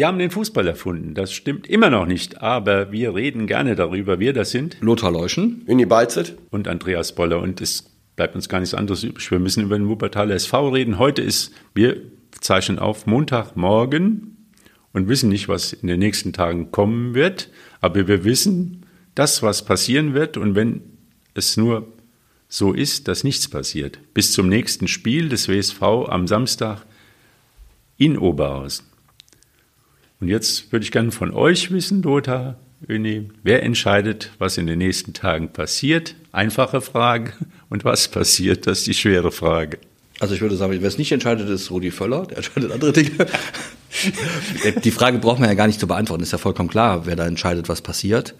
Wir haben den Fußball erfunden. Das stimmt immer noch nicht, aber wir reden gerne darüber. Wir, das sind Lothar Leuschen, Uni Balzet und Andreas Boller. Und es bleibt uns gar nichts anderes übrig. Wir müssen über den Wuppertaler SV reden. Heute ist, wir zeichnen auf Montagmorgen und wissen nicht, was in den nächsten Tagen kommen wird. Aber wir wissen, das, was passieren wird. Und wenn es nur so ist, dass nichts passiert, bis zum nächsten Spiel des WSV am Samstag in Oberhausen. Und jetzt würde ich gerne von euch wissen, Lothar, Öni, wer entscheidet, was in den nächsten Tagen passiert? Einfache Frage. Und was passiert? Das ist die schwere Frage. Also ich würde sagen, wer es nicht entscheidet, ist Rudi Völler, der entscheidet andere Dinge. die Frage braucht man ja gar nicht zu beantworten, ist ja vollkommen klar, wer da entscheidet, was passiert.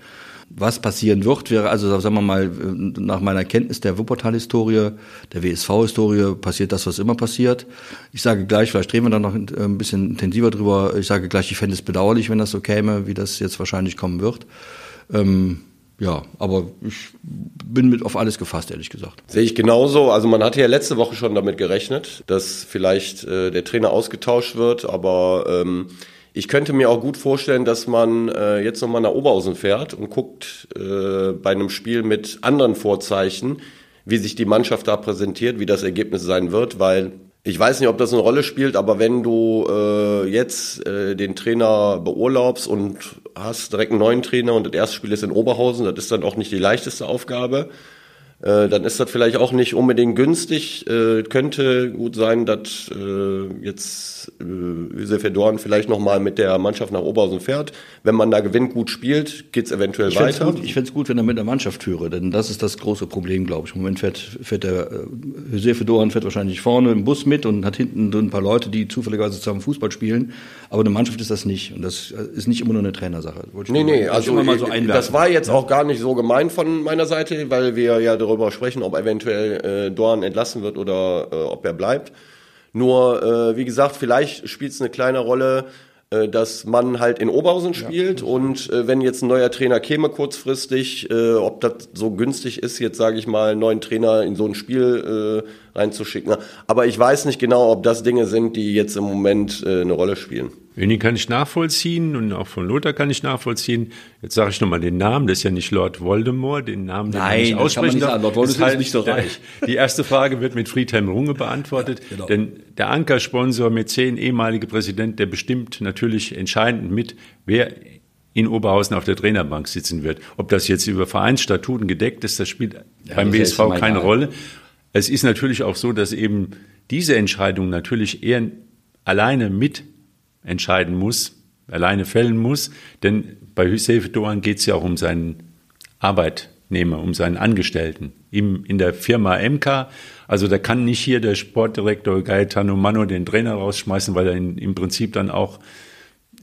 Was passieren wird, wäre also, sagen wir mal, nach meiner Kenntnis der Wuppertal-Historie, der WSV-Historie, passiert das, was immer passiert. Ich sage gleich, vielleicht reden wir da noch ein bisschen intensiver drüber, ich sage gleich, ich fände es bedauerlich, wenn das so käme, wie das jetzt wahrscheinlich kommen wird. Ähm, ja, aber ich bin mit auf alles gefasst, ehrlich gesagt. Sehe ich genauso. Also man hatte ja letzte Woche schon damit gerechnet, dass vielleicht äh, der Trainer ausgetauscht wird, aber ähm, ich könnte mir auch gut vorstellen, dass man äh, jetzt nochmal nach Oberhausen fährt und guckt äh, bei einem Spiel mit anderen Vorzeichen, wie sich die Mannschaft da präsentiert, wie das Ergebnis sein wird, weil ich weiß nicht, ob das eine Rolle spielt, aber wenn du äh, jetzt äh, den Trainer beurlaubst und hast direkt einen neuen Trainer und das erste Spiel ist in Oberhausen, das ist dann auch nicht die leichteste Aufgabe. Äh, dann ist das vielleicht auch nicht unbedingt günstig. Äh, könnte gut sein, dass äh, jetzt äh, Josef Dorn vielleicht nochmal mit der Mannschaft nach Oberhausen fährt. Wenn man da gewinnt, gut spielt, geht's eventuell ich weiter. Gut, ich fände es gut, wenn er mit der Mannschaft führe, denn das ist das große Problem, glaube ich. Im Moment fährt, fährt der äh, Josef Dorn fährt wahrscheinlich vorne im Bus mit und hat hinten ein paar Leute, die zufälligerweise zusammen Fußball spielen. Aber eine Mannschaft ist das nicht. Und das äh, ist nicht immer nur eine Trainersache. Nee, nee, also so das war jetzt auch gar nicht so gemein von meiner Seite, weil wir ja darüber sprechen, ob eventuell äh, Dorn entlassen wird oder äh, ob er bleibt. Nur, äh, wie gesagt, vielleicht spielt es eine kleine Rolle, dass man halt in Oberhausen spielt ja. und äh, wenn jetzt ein neuer Trainer käme kurzfristig, äh, ob das so günstig ist, jetzt sage ich mal, einen neuen Trainer in so ein Spiel äh, reinzuschicken. Aber ich weiß nicht genau, ob das Dinge sind, die jetzt im Moment äh, eine Rolle spielen. Öni kann ich nachvollziehen und auch von Lothar kann ich nachvollziehen. Jetzt sage ich nochmal den Namen, das ist ja nicht Lord Voldemort, den Namen, den Nein, ich aussprechen nicht darf. Lord Voldemort ist, halt, nicht so reich. Die erste Frage wird mit Friedhelm Runge beantwortet, ja, genau. denn der Ankersponsor Mäzen, ehemalige Präsident, der bestimmt natürlich entscheidend mit, wer in Oberhausen auf der Trainerbank sitzen wird. Ob das jetzt über Vereinsstatuten gedeckt ist, das spielt ja, beim BSV keine Rolle. Es ist natürlich auch so, dass eben diese Entscheidung natürlich eher alleine mit entscheiden muss, alleine fällen muss. Denn bei Hüseyin Doan geht es ja auch um seinen Arbeitnehmer, um seinen Angestellten im, in der Firma MK. Also da kann nicht hier der Sportdirektor Gaetano Mano den Trainer rausschmeißen, weil er in, im Prinzip dann auch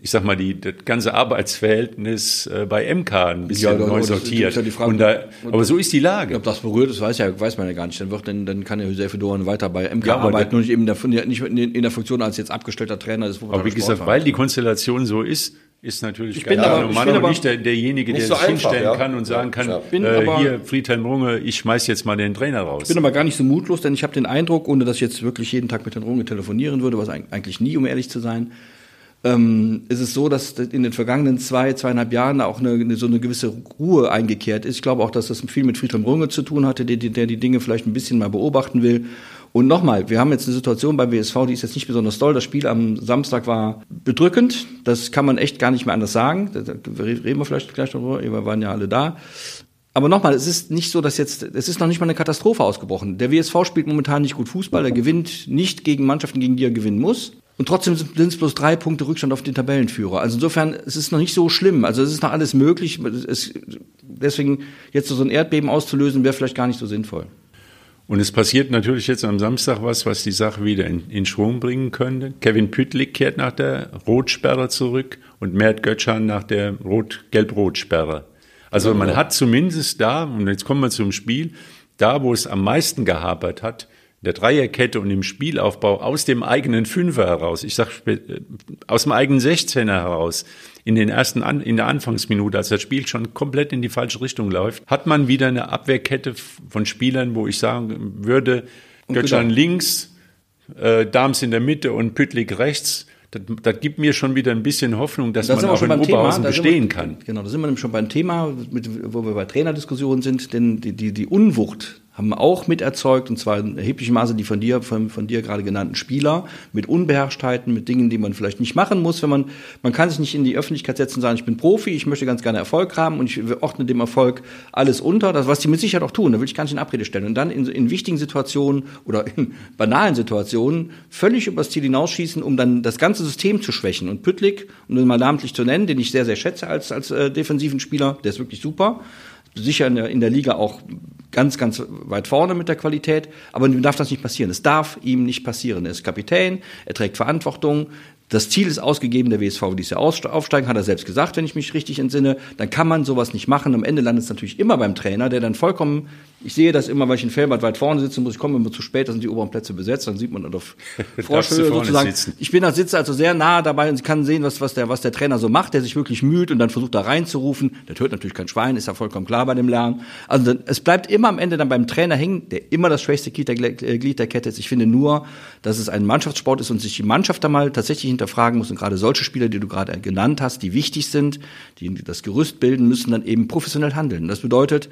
ich sag mal, die, das ganze Arbeitsverhältnis äh, bei MK ein bisschen ja, neu sortiert. Ja Frage, da, aber so ist die Lage. Ob das berührt ist, weiß, ja, weiß man ja gar nicht. Dann, wird, dann, dann kann ja Josef Doran weiter bei MK ja, arbeiten, nur nicht eben der, nicht in der Funktion als jetzt abgestellter Trainer des Aber wie gesagt, weil die Konstellation so ist, ist natürlich ich bin aber, Mann und nicht der, derjenige, der so sich einfach, hinstellen ja. kann und sagen kann, ja. äh, aber, hier Friedhelm Runge, ich schmeiß jetzt mal den Trainer raus. Ich bin aber gar nicht so mutlos, denn ich habe den Eindruck, ohne dass ich jetzt wirklich jeden Tag mit Herrn Runge telefonieren würde, was eigentlich nie, um ehrlich zu sein, ähm, ist es so, dass in den vergangenen zwei, zweieinhalb Jahren auch eine, eine, so eine gewisse Ruhe eingekehrt ist. Ich glaube auch, dass das viel mit Friedhelm Runge zu tun hatte, der, der die Dinge vielleicht ein bisschen mal beobachten will. Und nochmal, wir haben jetzt eine Situation beim WSV, die ist jetzt nicht besonders toll. Das Spiel am Samstag war bedrückend. Das kann man echt gar nicht mehr anders sagen. Da, reden wir vielleicht gleich darüber. Wir waren ja alle da. Aber nochmal, es ist nicht so, dass jetzt, es ist noch nicht mal eine Katastrophe ausgebrochen. Der WSV spielt momentan nicht gut Fußball. Er gewinnt nicht gegen Mannschaften, gegen die er gewinnen muss. Und trotzdem sind es bloß drei Punkte Rückstand auf den Tabellenführer. Also insofern, es ist noch nicht so schlimm. Also es ist noch alles möglich. Es, deswegen jetzt so ein Erdbeben auszulösen, wäre vielleicht gar nicht so sinnvoll. Und es passiert natürlich jetzt am Samstag was, was die Sache wieder in, in Schwung bringen könnte. Kevin Püttlik kehrt nach der Rotsperre zurück und Mert Götschan nach der Rot Gelb-Rot-Sperre. Also man hat zumindest da, und jetzt kommen wir zum Spiel, da wo es am meisten gehapert hat, der Dreierkette und im Spielaufbau aus dem eigenen Fünfer heraus, ich sag äh, aus dem eigenen Sechzehner heraus, in den ersten An in der Anfangsminute, als das Spiel schon komplett in die falsche Richtung läuft, hat man wieder eine Abwehrkette von Spielern, wo ich sagen würde, Götschan links, äh, Dams in der Mitte und Püttlik rechts. das, das gibt mir schon wieder ein bisschen Hoffnung, dass man auch in Oberhausen Thema, bestehen wir, kann. Genau, da sind wir schon beim Thema, mit, wo wir bei Trainerdiskussionen sind, denn die, die, die Unwucht haben auch mit erzeugt, und zwar in erheblichem Maße die von dir, von, von dir gerade genannten Spieler, mit Unbeherrschtheiten, mit Dingen, die man vielleicht nicht machen muss, wenn man, man kann sich nicht in die Öffentlichkeit setzen und sagen, ich bin Profi, ich möchte ganz gerne Erfolg haben und ich ordne dem Erfolg alles unter, das, was die mit Sicherheit auch tun, da will ich gar nicht in Abrede stellen. Und dann in, in wichtigen Situationen oder in banalen Situationen völlig übers Ziel hinausschießen, um dann das ganze System zu schwächen. Und Püttlik, um den mal namentlich zu nennen, den ich sehr, sehr schätze als, als äh, defensiven Spieler, der ist wirklich super, sicher in der, in der Liga auch ganz, ganz weit vorne mit der Qualität, aber ihm darf das nicht passieren. Es darf ihm nicht passieren. Er ist Kapitän, er trägt Verantwortung, das Ziel ist ausgegeben, der WSV will dieses Jahr aufsteigen, hat er selbst gesagt, wenn ich mich richtig entsinne. Dann kann man sowas nicht machen. Am Ende landet es natürlich immer beim Trainer, der dann vollkommen, ich sehe das immer, weil ich in Felbert weit vorne sitze, muss ich kommen immer zu spät, da sind die oberen Plätze besetzt, dann sieht man auf Vorschüsse sozusagen. Sitzen. Ich bin da sitze also sehr nah dabei und kann sehen, was, was, der, was der Trainer so macht, der sich wirklich müht und dann versucht da reinzurufen. Der hört natürlich kein Schwein, ist ja vollkommen klar bei dem Lernen. Also es bleibt immer am Ende dann beim Trainer hängen, der immer das schwächste Glied der, äh, Glied der Kette ist. Ich finde nur, dass es ein Mannschaftssport ist und sich die Mannschaft da mal tatsächlich hinterfragen muss und gerade solche Spieler, die du gerade genannt hast, die wichtig sind, die das Gerüst bilden, müssen dann eben professionell handeln. Das bedeutet,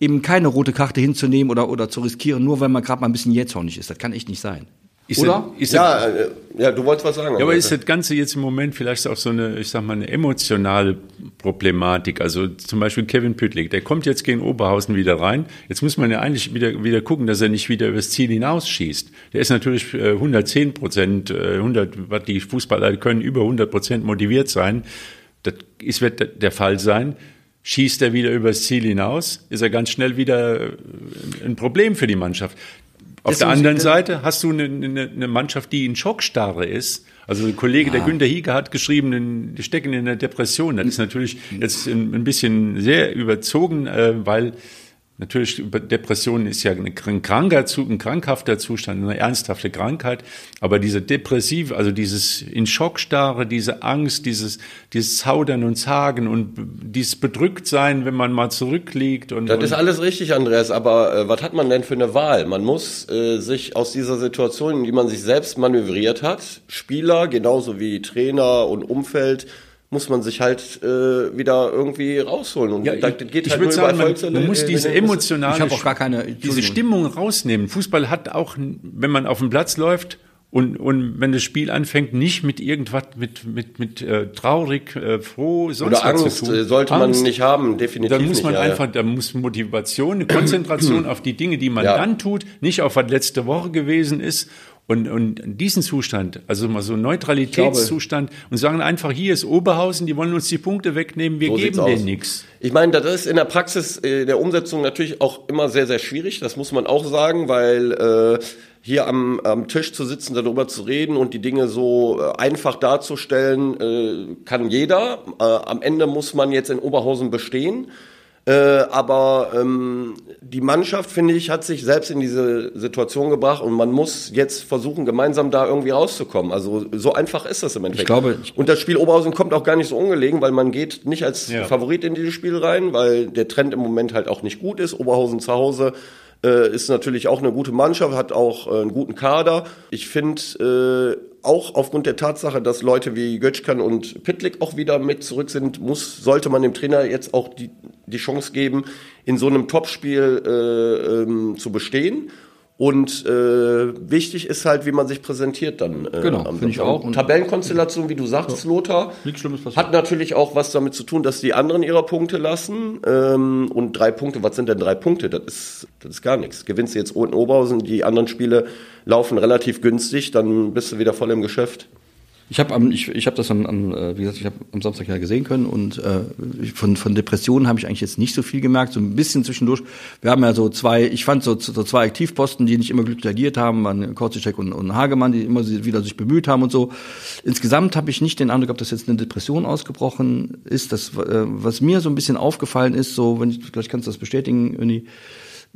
eben keine rote Karte hinzunehmen oder, oder zu riskieren, nur weil man gerade mal ein bisschen jähzornig ist. Das kann echt nicht sein. Ist Oder? Das, ja, das, äh, ja, du wolltest was sagen. Ja, aber ist das Ganze jetzt im Moment vielleicht auch so eine, ich sag mal, eine emotionale Problematik? Also zum Beispiel Kevin Püttlik, der kommt jetzt gegen Oberhausen wieder rein. Jetzt muss man ja eigentlich wieder, wieder gucken, dass er nicht wieder übers Ziel hinausschießt. Der ist natürlich 110 äh, Prozent, 100, äh, was die Fußballer können, über 100 Prozent motiviert sein. Das ist, wird der Fall sein. Schießt er wieder übers Ziel hinaus, ist er ganz schnell wieder ein Problem für die Mannschaft. Auf der anderen Seite hast du eine, eine, eine, Mannschaft, die in Schockstarre ist. Also ein Kollege, ah. der Günter Hieger hat geschrieben, die stecken in der Depression. Das ist natürlich jetzt ein, bisschen sehr überzogen, äh, weil Natürlich, Depression ist ja ein kranker, ein krankhafter Zustand, eine ernsthafte Krankheit. Aber diese depressive, also dieses in Schockstarre, diese Angst, dieses, dieses Zaudern und Zagen und dieses Bedrücktsein, wenn man mal zurückliegt. Und, das und ist alles richtig, Andreas. Aber äh, was hat man denn für eine Wahl? Man muss äh, sich aus dieser Situation, in die man sich selbst manövriert hat, Spieler genauso wie Trainer und Umfeld, muss man sich halt äh, wieder irgendwie rausholen. Und ja, da geht ich halt nur sagen, man, man muss diese emotionale, ich habe auch gar keine, diese Stimmung rausnehmen. Fußball hat auch, wenn man auf dem Platz läuft und, und wenn das Spiel anfängt, nicht mit irgendwas, mit, mit, mit äh, traurig, äh, froh, sonst Oder was Angst zu tun. sollte Angst, man nicht haben, definitiv. Da muss man nicht, einfach, ja. da muss Motivation, eine Konzentration auf die Dinge, die man ja. dann tut, nicht auf was letzte Woche gewesen ist und, und diesen Zustand, also mal so einen Neutralitätszustand und sagen einfach, hier ist Oberhausen, die wollen uns die Punkte wegnehmen, wir so geben denen nichts. Ich meine, das ist in der Praxis, äh, der Umsetzung natürlich auch immer sehr, sehr schwierig, das muss man auch sagen, weil äh, hier am, am Tisch zu sitzen, darüber zu reden und die Dinge so äh, einfach darzustellen, äh, kann jeder. Äh, am Ende muss man jetzt in Oberhausen bestehen. Äh, aber ähm, die Mannschaft, finde ich, hat sich selbst in diese Situation gebracht und man muss jetzt versuchen, gemeinsam da irgendwie rauszukommen. Also so einfach ist das im Endeffekt. Ich glaube, ich und das Spiel Oberhausen kommt auch gar nicht so ungelegen, weil man geht nicht als ja. Favorit in dieses Spiel rein, weil der Trend im Moment halt auch nicht gut ist. Oberhausen zu Hause äh, ist natürlich auch eine gute Mannschaft, hat auch äh, einen guten Kader. Ich finde äh, auch aufgrund der Tatsache, dass Leute wie Götschkan und Pitlick auch wieder mit zurück sind, muss, sollte man dem Trainer jetzt auch die, die Chance geben, in so einem Topspiel äh, ähm, zu bestehen. Und äh, wichtig ist halt, wie man sich präsentiert dann. Äh, genau, finde ich auch. Und Tabellenkonstellation, wie du sagst, ja. Lothar, hat natürlich auch was damit zu tun, dass die anderen ihre Punkte lassen. Ähm, und drei Punkte, was sind denn drei Punkte? Das ist, das ist gar nichts. Gewinnst du jetzt in Oberhausen, die anderen Spiele laufen relativ günstig, dann bist du wieder voll im Geschäft. Ich habe ich, ich hab das am, am, äh, wie gesagt, ich habe am Samstag ja gesehen können und äh, von, von Depressionen habe ich eigentlich jetzt nicht so viel gemerkt, so ein bisschen zwischendurch. Wir haben ja so zwei, ich fand so, so zwei Aktivposten, die nicht immer glücklich agiert haben, waren Korzischek und, und Hagemann, die immer wieder sich bemüht haben und so. Insgesamt habe ich nicht den Eindruck, ob das jetzt eine Depression ausgebrochen ist. Das, äh, was mir so ein bisschen aufgefallen ist, so, wenn ich, vielleicht kannst du das bestätigen, Öni,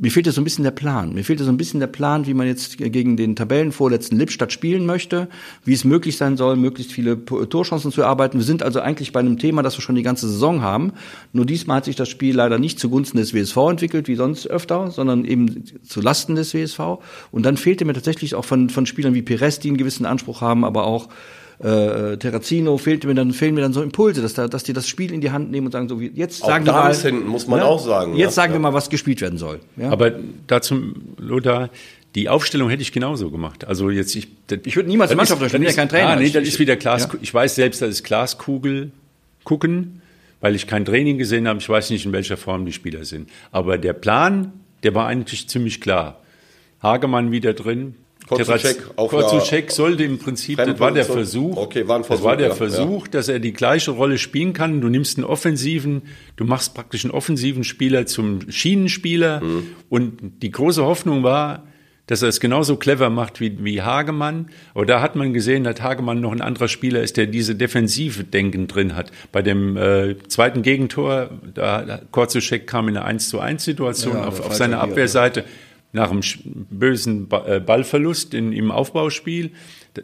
mir fehlt so ein bisschen der Plan. Mir fehlt so ein bisschen der Plan, wie man jetzt gegen den Tabellenvorletzten Lippstadt spielen möchte, wie es möglich sein soll, möglichst viele Torchancen zu erarbeiten. Wir sind also eigentlich bei einem Thema, das wir schon die ganze Saison haben. Nur diesmal hat sich das Spiel leider nicht zugunsten des WSV entwickelt, wie sonst öfter, sondern eben zu Lasten des WSV. Und dann fehlte mir tatsächlich auch von, von Spielern wie Perez, die einen gewissen Anspruch haben, aber auch äh, Terrazino fehlt mir dann, fehlen mir dann so Impulse, dass, da, dass die das Spiel in die Hand nehmen und sagen, so wie jetzt sagen wir mal. hinten, muss man ne? auch sagen. Jetzt ja, sagen wir mal, was gespielt werden soll. Ja? Aber dazu, Lothar, die Aufstellung hätte ich genauso gemacht. Also jetzt ich, ich würde niemals eine Mannschaft ich bin ja kein Trainer. Ah, nee, das ist wieder Glas. Ja. Ich weiß selbst, das ist Glaskugel gucken, weil ich kein Training gesehen habe. Ich weiß nicht, in welcher Form die Spieler sind. Aber der Plan, der war eigentlich ziemlich klar. Hagemann wieder drin, Korzuschek sollte im Prinzip, das war der Versuch, okay, war ein Versuch, das war der ja, Versuch, ja. dass er die gleiche Rolle spielen kann. Du nimmst einen offensiven, du machst praktisch einen offensiven Spieler zum Schienenspieler. Mhm. Und die große Hoffnung war, dass er es genauso clever macht wie, wie Hagemann. Aber da hat man gesehen, dass Hagemann noch ein anderer Spieler ist, der diese defensive Denken drin hat. Bei dem äh, zweiten Gegentor, da Korzuschek kam in eine 1 zu 1 Situation ja, auf, auf seiner Abwehrseite. Ja nach einem bösen äh, Ballverlust in, im Aufbauspiel.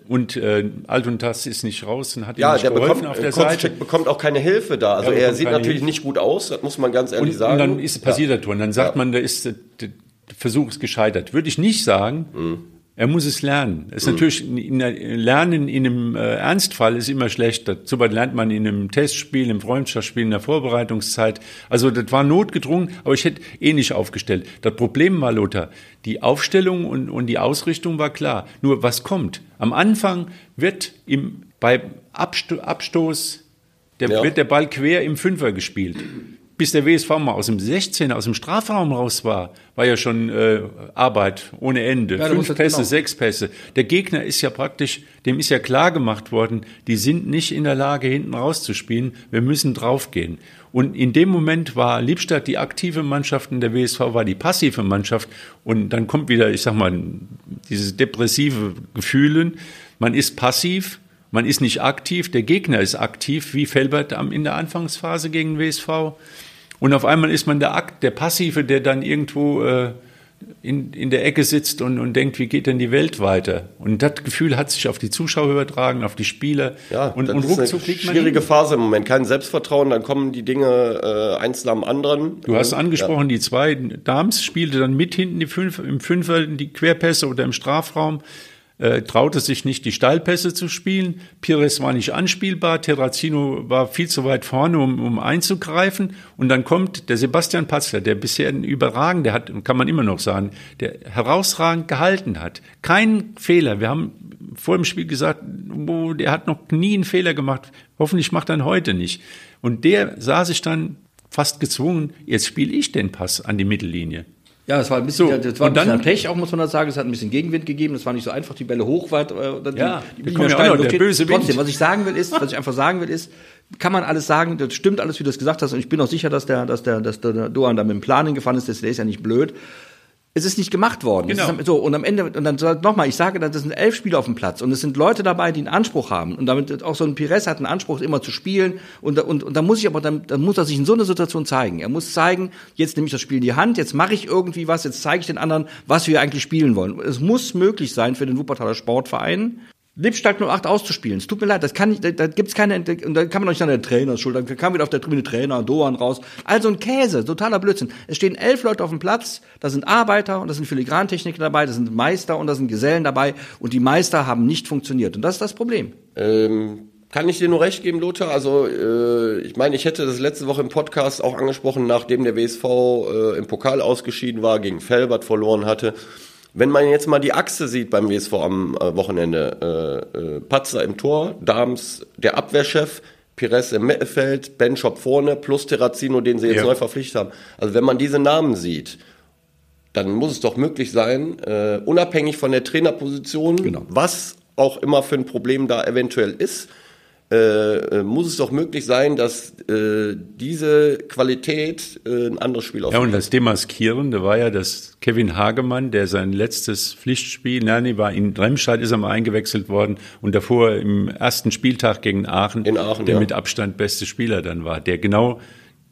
Und äh, Altuntas ist nicht raus und hat ja, ihm nicht der geholfen bekommt, auf der Seite. bekommt auch keine Hilfe da. Also er, er sieht natürlich Hilfe. nicht gut aus, das muss man ganz ehrlich und, sagen. Und dann ist passiert ja. das Und dann sagt ja. man, da ist der, der Versuch ist gescheitert. Würde ich nicht sagen. Mhm. Er muss es lernen. Es ist mhm. natürlich in, Lernen in einem äh, Ernstfall ist immer schlechter. So weit lernt man in einem Testspiel, im Freundschaftsspiel, in der Vorbereitungszeit. Also das war notgedrungen, aber ich hätte eh nicht aufgestellt. Das Problem war, Lothar, die Aufstellung und, und die Ausrichtung war klar. Nur was kommt? Am Anfang wird im, bei Absto Abstoß der, ja. wird der Ball quer im Fünfer gespielt bis der WSV mal aus dem 16, aus dem Strafraum raus war, war ja schon äh, Arbeit ohne Ende. Ja, Fünf Pässe, genau. sechs Pässe. Der Gegner ist ja praktisch, dem ist ja klar gemacht worden, die sind nicht in der Lage, hinten rauszuspielen. Wir müssen draufgehen. Und in dem Moment war Liebstadt die aktive Mannschaft und der WSV war die passive Mannschaft. Und dann kommt wieder, ich sag mal, dieses depressive Gefühlen. Man ist passiv, man ist nicht aktiv, der Gegner ist aktiv, wie Felbert in der Anfangsphase gegen WSV. Und auf einmal ist man der Akt, der Passive, der dann irgendwo äh, in, in der Ecke sitzt und, und denkt, wie geht denn die Welt weiter? Und das Gefühl hat sich auf die Zuschauer übertragen, auf die Spieler. Ja, und, das und ist ruckzuck eine schwierige Phase im Moment. Kein Selbstvertrauen, dann kommen die Dinge äh, eins nach dem anderen. Du hast angesprochen, ja. die zwei Dams spielte dann mit hinten die fünf, im Fünfer die Querpässe oder im Strafraum äh, traute sich nicht, die Steilpässe zu spielen. Pires war nicht anspielbar. Terrazino war viel zu weit vorne, um, um einzugreifen. Und dann kommt der Sebastian Patzler, der bisher ein überragender hat, kann man immer noch sagen, der herausragend gehalten hat. Kein Fehler. Wir haben vor dem Spiel gesagt, oh, der hat noch nie einen Fehler gemacht. Hoffentlich macht er ihn heute nicht. Und der sah sich dann fast gezwungen, jetzt spiele ich den Pass an die Mittellinie. Ja, es war ein bisschen, so, das war ein bisschen dann, Pech, auch muss man das sagen. Es hat ein bisschen Gegenwind gegeben. Es war nicht so einfach, die Bälle hochweit. Äh, die, ja, die, die kommen ja auch noch, der böse Wind. Trotzdem, was ich sagen will, ist, was ich einfach sagen will, ist, kann man alles sagen, das stimmt alles, wie du es gesagt hast. Und ich bin auch sicher, dass der, dass der, dass der Doan da mit dem Plan gefahren ist. Der ist ja nicht blöd es ist nicht gemacht worden. Genau. Ist, so, und am Ende, und dann nochmal, ich sage, das sind elf Spieler auf dem Platz und es sind Leute dabei, die einen Anspruch haben. Und damit auch so ein Pires hat einen Anspruch, immer zu spielen. Und, und, und da muss ich aber, dann, dann muss er sich in so einer Situation zeigen. Er muss zeigen, jetzt nehme ich das Spiel in die Hand, jetzt mache ich irgendwie was, jetzt zeige ich den anderen, was wir eigentlich spielen wollen. Es muss möglich sein für den Wuppertaler Sportverein, Lippstadt 08 auszuspielen. Es tut mir leid, das kann nicht, da, da gibt's keine, und da kann man doch nicht an der Trainer schuld, dann kam wieder auf der Tribüne Trainer, Doan raus. Also ein Käse, totaler Blödsinn. Es stehen elf Leute auf dem Platz, da sind Arbeiter und da sind Filigrantechniker dabei, da sind Meister und da sind Gesellen dabei und die Meister haben nicht funktioniert und das ist das Problem. Ähm kann ich dir nur recht geben, Lothar? Also äh, ich meine, ich hätte das letzte Woche im Podcast auch angesprochen, nachdem der WSV äh, im Pokal ausgeschieden war, gegen Felbert verloren hatte. Wenn man jetzt mal die Achse sieht beim WSV am äh, Wochenende, äh, äh, Patzer im Tor, Dams der Abwehrchef, Pires im Mittelfeld, Benchop vorne, plus Terrazino, den sie jetzt ja. neu verpflichtet haben. Also wenn man diese Namen sieht, dann muss es doch möglich sein, äh, unabhängig von der Trainerposition, genau. was auch immer für ein Problem da eventuell ist, äh, äh, muss es doch möglich sein, dass äh, diese Qualität äh, ein anderes Spiel ausmacht. Ja, und das Demaskierende war ja, dass Kevin Hagemann, der sein letztes Pflichtspiel, nein, war in Remscheid ist er mal eingewechselt worden und davor im ersten Spieltag gegen Aachen, in Aachen der ja. mit Abstand beste Spieler dann war, der genau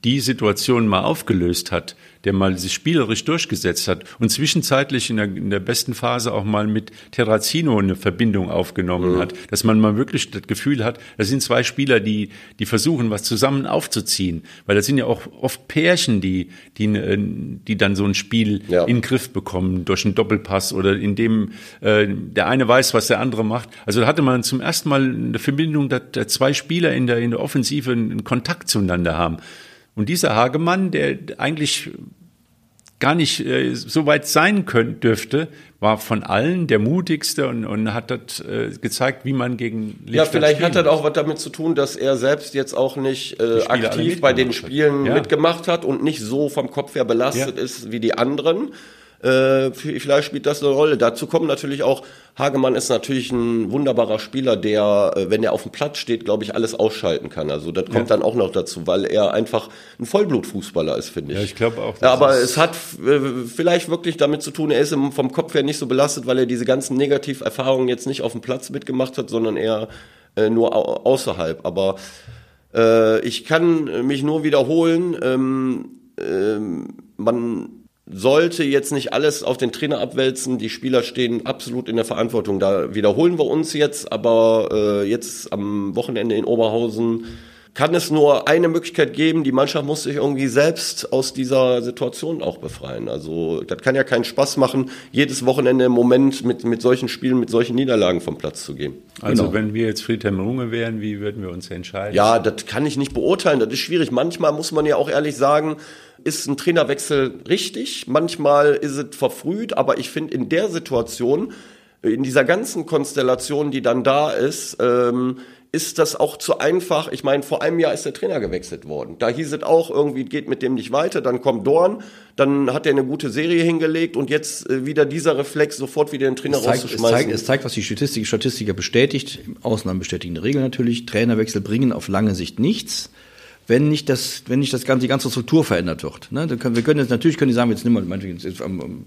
die Situation mal aufgelöst hat, der mal sich spielerisch durchgesetzt hat und zwischenzeitlich in der, in der besten Phase auch mal mit Terrazino eine Verbindung aufgenommen mhm. hat, dass man mal wirklich das Gefühl hat, das sind zwei Spieler, die, die versuchen, was zusammen aufzuziehen, weil das sind ja auch oft Pärchen, die, die, äh, die dann so ein Spiel ja. in den Griff bekommen durch einen Doppelpass oder indem äh, der eine weiß, was der andere macht. Also da hatte man zum ersten Mal eine Verbindung, dass, dass zwei Spieler in der, in der Offensive einen Kontakt zueinander haben. Und dieser Hagemann, der eigentlich gar nicht äh, so weit sein könnte, dürfte, war von allen der mutigste und, und hat das äh, gezeigt, wie man gegen Lichtstadt Ja, vielleicht hat das auch was damit zu tun, dass er selbst jetzt auch nicht äh, aktiv bei den Spielen ja. mitgemacht hat und nicht so vom Kopf her belastet ja. ist wie die anderen. Äh, vielleicht spielt das eine Rolle. Dazu kommt natürlich auch, Hagemann ist natürlich ein wunderbarer Spieler, der, äh, wenn er auf dem Platz steht, glaube ich, alles ausschalten kann. Also das kommt ja. dann auch noch dazu, weil er einfach ein Vollblutfußballer ist, finde ich. Ja, ich glaube auch. Ja, aber es hat äh, vielleicht wirklich damit zu tun, er ist vom Kopf her nicht so belastet, weil er diese ganzen Negativerfahrungen jetzt nicht auf dem Platz mitgemacht hat, sondern eher äh, nur au außerhalb. Aber äh, ich kann mich nur wiederholen, ähm, ähm, man sollte jetzt nicht alles auf den Trainer abwälzen. Die Spieler stehen absolut in der Verantwortung. Da wiederholen wir uns jetzt, aber äh, jetzt am Wochenende in Oberhausen kann es nur eine Möglichkeit geben. Die Mannschaft muss sich irgendwie selbst aus dieser Situation auch befreien. Also das kann ja keinen Spaß machen, jedes Wochenende im Moment mit, mit solchen Spielen, mit solchen Niederlagen vom Platz zu gehen. Also genau. wenn wir jetzt Friedhelm Runge wären, wie würden wir uns entscheiden? Ja, das kann ich nicht beurteilen. Das ist schwierig. Manchmal muss man ja auch ehrlich sagen, ist ein Trainerwechsel richtig, manchmal ist es verfrüht, aber ich finde in der Situation, in dieser ganzen Konstellation, die dann da ist, ähm, ist das auch zu einfach. Ich meine, vor einem Jahr ist der Trainer gewechselt worden. Da hieß es auch, irgendwie geht mit dem nicht weiter. Dann kommt Dorn, dann hat er eine gute Serie hingelegt und jetzt äh, wieder dieser Reflex, sofort wieder den Trainer es zeigt, rauszuschmeißen. Es zeigt, es zeigt, was die Statistik, Statistiker bestätigt, Ausnahmen bestätigen Regel natürlich. Trainerwechsel bringen auf lange Sicht nichts wenn nicht das, wenn nicht das ganze, die ganze Struktur verändert wird. Ne? Dann können, wir können jetzt, natürlich können die sagen, jetzt nimm mal, meinetwegen, jetzt am, am,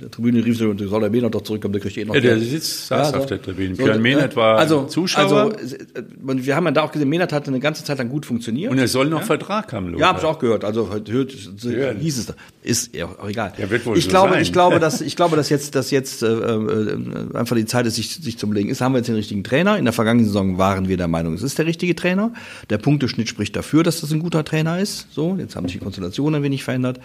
der Tribüne rief und soll der Mehnert doch zurückkommen, der kriegt eh noch Ja, der sitzt, saß ja, auf der Tribüne. So, Björn Mehnert war also, Zuschauer. Also, wir haben ja da auch gesehen, Mehnert hat eine ganze Zeit lang gut funktioniert. Und er soll noch ja? Vertrag haben, Lothar. Ja, habe ich auch gehört. Also, hört, hieß es da. Ist ja auch egal. Ja, wird wohl ich so glaube, sein. ich glaube, dass, ich glaube, dass jetzt, dass jetzt, äh, äh, einfach die Zeit ist, sich, sich zu belegen. Ist, haben wir jetzt den richtigen Trainer? In der vergangenen Saison waren wir der Meinung, es ist der richtige Trainer. Der Punkteschnitt spricht dafür, dass das ein guter Trainer ist. So, jetzt haben sich die Konstellationen ein wenig verändert.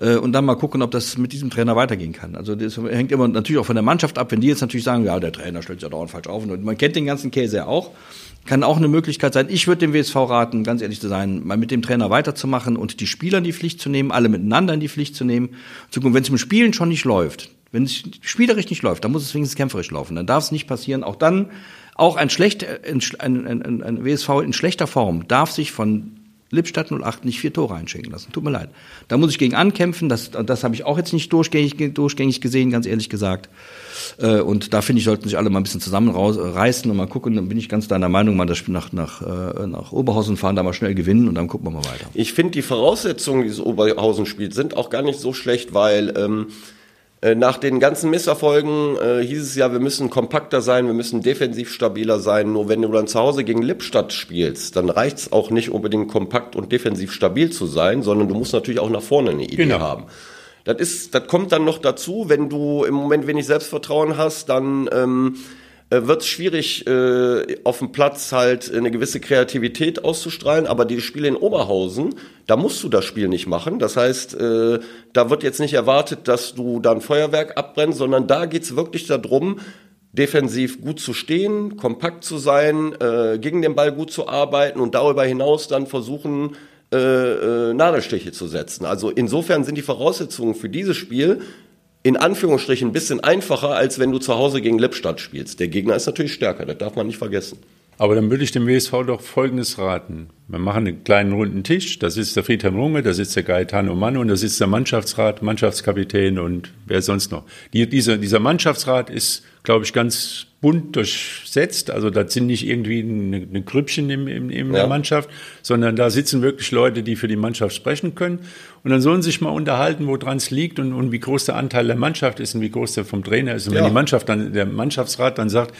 Äh, und dann mal gucken, ob das mit diesem Trainer weitergehen kann. Also das hängt immer natürlich auch von der Mannschaft ab. Wenn die jetzt natürlich sagen, ja, der Trainer stellt sich ja dauernd falsch auf. Und man kennt den ganzen Käse ja auch. Kann auch eine Möglichkeit sein. Ich würde dem WSV raten, ganz ehrlich zu sein, mal mit dem Trainer weiterzumachen und die Spieler in die Pflicht zu nehmen, alle miteinander in die Pflicht zu nehmen. Wenn es im Spielen schon nicht läuft, wenn es spielerisch nicht läuft, dann muss es wenigstens kämpferisch laufen. Dann darf es nicht passieren. Auch dann, auch ein, schlecht, ein, ein, ein, WSV in schlechter Form darf sich von Lippstadt 08 nicht vier Tore einschenken lassen. Tut mir leid. Da muss ich gegen ankämpfen. Das, das habe ich auch jetzt nicht durchgängig, durchgängig gesehen, ganz ehrlich gesagt. Äh, und da finde ich, sollten sich alle mal ein bisschen zusammenreißen und mal gucken. Dann bin ich ganz deiner Meinung, mal das Spiel nach, nach, äh, nach Oberhausen fahren, da mal schnell gewinnen und dann gucken wir mal weiter. Ich finde die Voraussetzungen, die das Oberhausen spielt, sind auch gar nicht so schlecht, weil ähm, äh, nach den ganzen Misserfolgen äh, hieß es ja, wir müssen kompakter sein, wir müssen defensiv stabiler sein. Nur wenn du dann zu Hause gegen Lippstadt spielst, dann reicht es auch nicht unbedingt kompakt und defensiv stabil zu sein, sondern du musst natürlich auch nach vorne eine Idee genau. haben. Das ist, das kommt dann noch dazu, wenn du im Moment wenig Selbstvertrauen hast, dann ähm, äh, wird es schwierig, äh, auf dem Platz halt eine gewisse Kreativität auszustrahlen. Aber die Spiele in Oberhausen, da musst du das Spiel nicht machen. Das heißt, äh, da wird jetzt nicht erwartet, dass du da ein Feuerwerk abbrennst, sondern da geht's wirklich darum, defensiv gut zu stehen, kompakt zu sein, äh, gegen den Ball gut zu arbeiten und darüber hinaus dann versuchen, äh, äh, Nadelstiche zu setzen. Also insofern sind die Voraussetzungen für dieses Spiel in Anführungsstrichen ein bisschen einfacher, als wenn du zu Hause gegen Lippstadt spielst. Der Gegner ist natürlich stärker, das darf man nicht vergessen. Aber dann würde ich dem WSV doch Folgendes raten. Wir machen einen kleinen runden Tisch, da sitzt der Friedhelm Runge, da sitzt der Gaetano Mann und da sitzt der Mannschaftsrat, Mannschaftskapitän und wer sonst noch. Die, dieser, dieser Mannschaftsrat ist, glaube ich, ganz bunt durchsetzt. Also das sind nicht irgendwie eine, eine Grüppchen in, in, in ja. der Mannschaft, sondern da sitzen wirklich Leute, die für die Mannschaft sprechen können. Und dann sollen sie sich mal unterhalten, woran es liegt und, und wie groß der Anteil der Mannschaft ist und wie groß der vom Trainer ist. Und ja. wenn die Mannschaft dann, der Mannschaftsrat dann sagt,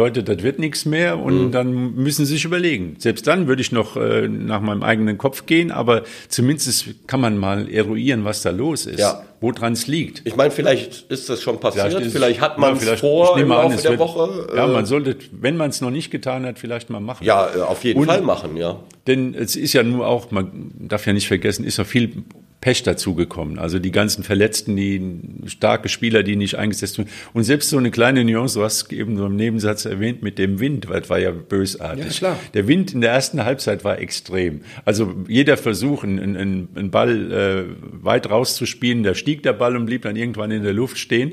Leute, das wird nichts mehr und mhm. dann müssen sie sich überlegen. Selbst dann würde ich noch äh, nach meinem eigenen Kopf gehen, aber zumindest kann man mal eruieren, was da los ist, ja. woran es liegt. Ich meine, vielleicht ist das schon passiert, vielleicht, ist, vielleicht hat man es vor im Laufe an, der wird, Woche. Äh, ja, man sollte, wenn man es noch nicht getan hat, vielleicht mal machen. Ja, äh, auf jeden und, Fall machen, ja. Denn es ist ja nur auch, man darf ja nicht vergessen, ist ja viel Pech dazugekommen. Also die ganzen Verletzten, die starke Spieler, die nicht eingesetzt wurden. Und selbst so eine kleine Nuance, du hast eben so im Nebensatz erwähnt, mit dem Wind, weil das war ja bösartig. Ja, klar. Der Wind in der ersten Halbzeit war extrem. Also jeder Versuch, einen, einen, einen Ball äh, weit rauszuspielen, da stieg der Ball und blieb dann irgendwann in der Luft stehen.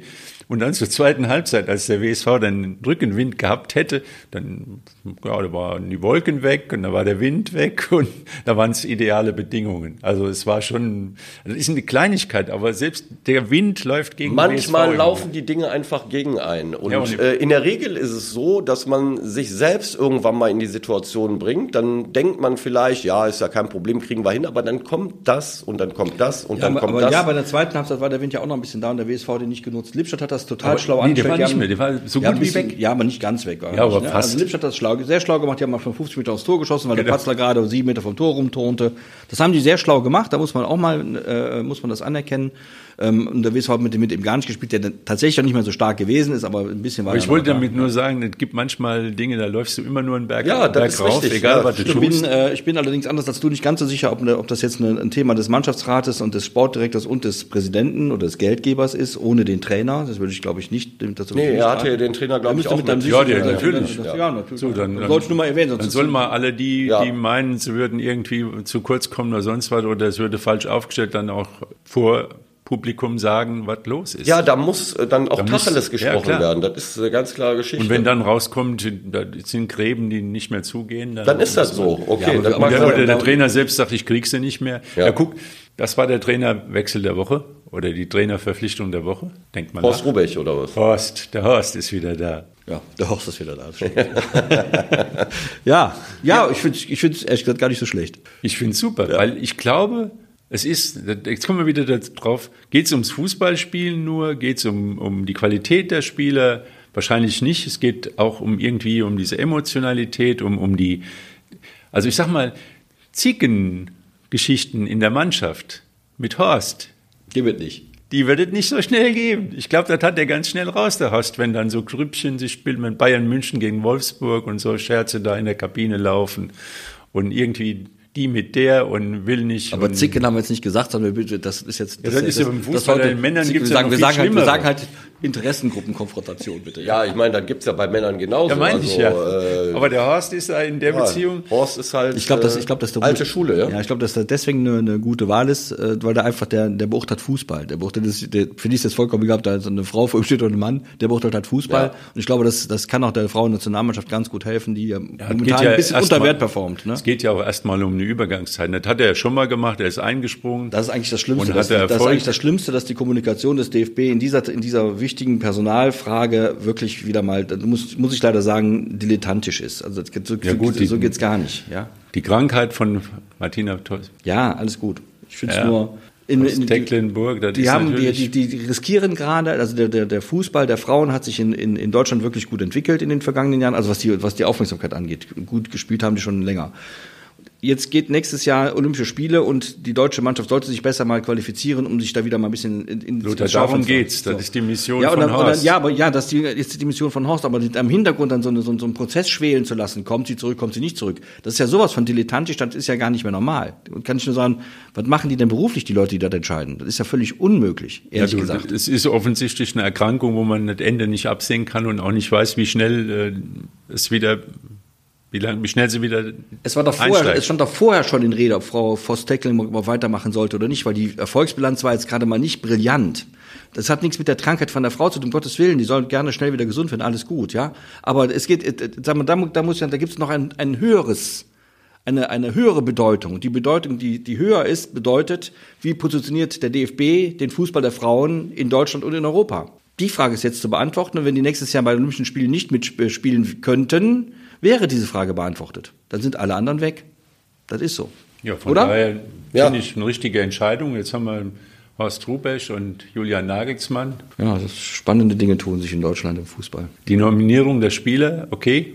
Und dann zur zweiten Halbzeit, als der WSV dann Rückenwind gehabt hätte, dann ja, da waren die Wolken weg und da war der Wind weg und da waren es ideale Bedingungen. Also es war schon, das ist eine Kleinigkeit, aber selbst der Wind läuft gegen Manchmal laufen die Dinge einfach gegen einen. Und, ja, und äh, in der Regel ist es so, dass man sich selbst irgendwann mal in die Situation bringt. Dann denkt man vielleicht, ja, ist ja kein Problem, kriegen wir hin, aber dann kommt das und dann kommt das und ja, dann aber, kommt aber das. Ja, bei der zweiten Halbzeit war der Wind ja auch noch ein bisschen da und der WSV hat den nicht genutzt. Lippstadt hat das total aber schlau nee, angestellt. Der war nicht mehr, der war so ja, gut bisschen, wie weg. Ja, aber nicht ganz weg. ja, aber ne? fast. Also Lippstadt hat das schlau, sehr schlau gemacht. Die haben mal von 50 Meter aufs Tor geschossen, weil genau. der Patzler gerade sieben Meter vom Tor rumturnte. Das haben die sehr schlau gemacht. Da muss man auch mal, äh, muss man das anerkennen. Ähm, und der WSV hat mit dem, mit dem gar nicht gespielt, der tatsächlich auch nicht mehr so stark gewesen ist, aber ein bisschen war aber Ich wollte damit da. nur sagen, es gibt manchmal Dinge, da läufst du immer nur einen Berg, ja, Berg rauf, richtig, egal ja. was du ich tust. Bin, äh, ich bin allerdings anders als du nicht ganz so sicher, ob, ob das jetzt eine, ein Thema des Mannschaftsrates und des Sportdirektors und des Präsidenten oder des Geldgebers ist, ohne den Trainer. Das würde ich, glaube ich, nicht. Das nee, er hatte ja den Trainer, glaube ich, auch mit. Ja, ja, natürlich. Ja, ja natürlich. So, dann, dann, sollst du mal erwähnen. Dann sollen mal alle die, die meinen, sie würden irgendwie zu kurz kommen oder sonst was oder es würde falsch aufgestellt, dann auch vor Publikum sagen, was los ist. Ja, da muss äh, dann auch da Tacheles gesprochen ja, werden. Das ist eine ganz klare Geschichte. Und wenn dann rauskommt, da sind Gräben, die nicht mehr zugehen, dann, dann ist das so. Okay. Ja, dann der, oder der Trainer selbst sagt, ich krieg sie nicht mehr. Ja. ja, guck, das war der Trainerwechsel der Woche oder die Trainerverpflichtung der Woche. Denkt man Horst nach. Rubech oder was? Horst, der Horst ist wieder da. Ja, der Horst ist wieder da. ja, ja, ich finde es ich find's ehrlich gesagt gar nicht so schlecht. Ich finde es super, weil ich glaube, es ist, jetzt kommen wir wieder drauf, geht es ums Fußballspielen nur, geht es um, um die Qualität der Spieler? Wahrscheinlich nicht. Es geht auch um irgendwie um diese Emotionalität, um, um die, also ich sag mal, Zickengeschichten in der Mannschaft mit Horst. Die wird nicht. Die wird es nicht so schnell geben. Ich glaube, das hat er ganz schnell raus, der Horst, wenn dann so Grüppchen sich spielt mit Bayern München gegen Wolfsburg und so Scherze da in der Kabine laufen und irgendwie die mit der und will nicht. Aber Zicken haben wir jetzt nicht gesagt, sondern das ist jetzt. Das, ja, das ist ja beim Fußball, bei den Männern gibt es ja noch wir, sagen halt, wir sagen halt Interessengruppenkonfrontation, bitte. Ja, ich meine, dann gibt es ja bei Männern genauso. Ja, meine also, ich ja. Äh, Aber der Horst ist da in der ja, Beziehung. Horst ist halt. Ich glaube, dass, ich glaube, dass der alte Schule, ja. Ja, ich glaube, dass der deswegen eine, eine gute Wahl ist, äh, weil der einfach der, der beurteilt Fußball. Der beurteilt, der, für die ist das vollkommen egal, ob da eine Frau vor ihm steht oder ein Mann, der beurteilt halt Fußball. Ja. Und ich glaube, das, das kann auch der Frauennationalmannschaft ganz gut helfen, die ja, momentan ja ein bisschen unter Wert performt. Ne? Es geht ja auch erstmal um eine Übergangszeit. Das hat er ja schon mal gemacht, er ist eingesprungen. Das ist eigentlich das Schlimmste. Das, das, ist eigentlich das Schlimmste, dass die Kommunikation des DFB in dieser, in dieser wichtigen Personalfrage wirklich wieder mal, muss, muss ich leider sagen, dilettantisch ist. Also so, ja, gut, so, so geht's gar nicht. Ja? Die Krankheit von Martina Toss. Ja, alles gut. Ich finde es ja. nur. In, in, Tecklenburg, das die ist haben, die, die, die riskieren gerade, also der, der, der Fußball der Frauen hat sich in, in, in Deutschland wirklich gut entwickelt in den vergangenen Jahren, also was die, was die Aufmerksamkeit angeht. Gut gespielt haben die schon länger jetzt geht nächstes Jahr Olympische Spiele und die deutsche Mannschaft sollte sich besser mal qualifizieren, um sich da wieder mal ein bisschen in, in Lothar, darum geht's. Das so. ist die Mission ja, von dann, Horst. Dann, ja, aber ja, das ist die Mission von Horst, aber am Hintergrund dann so, eine, so, so einen Prozess schwelen zu lassen, kommt sie zurück, kommt sie nicht zurück. Das ist ja sowas von dilettantisch, das ist ja gar nicht mehr normal. Und kann ich nur sagen, was machen die denn beruflich, die Leute, die das entscheiden? Das ist ja völlig unmöglich, ehrlich ja, du, gesagt. Es ist offensichtlich eine Erkrankung, wo man das Ende nicht absehen kann und auch nicht weiß, wie schnell äh, es wieder wie, lang, wie schnell sie wieder. Es war doch vorher, es stand doch vorher schon in Rede, ob Frau Voss-Teckling weitermachen sollte oder nicht, weil die Erfolgsbilanz war jetzt gerade mal nicht brillant. Das hat nichts mit der Krankheit von der Frau zu tun, um Gottes Willen. Die soll gerne schnell wieder gesund werden, alles gut, ja. Aber es geht, äh, sag mal, da, da muss ja, da gibt's noch ein, ein höheres, eine, eine höhere Bedeutung. Die Bedeutung, die, die höher ist, bedeutet, wie positioniert der DFB den Fußball der Frauen in Deutschland und in Europa? Die Frage ist jetzt zu beantworten. Und wenn die nächstes Jahr bei den Olympischen Spielen nicht mitspielen könnten, wäre diese Frage beantwortet. Dann sind alle anderen weg. Das ist so. Ja, von Oder? daher ja. finde ich eine richtige Entscheidung. Jetzt haben wir Horst Rubesch und Julian Nagelsmann. Ja, spannende Dinge tun sich in Deutschland im Fußball. Die Nominierung der Spieler, okay.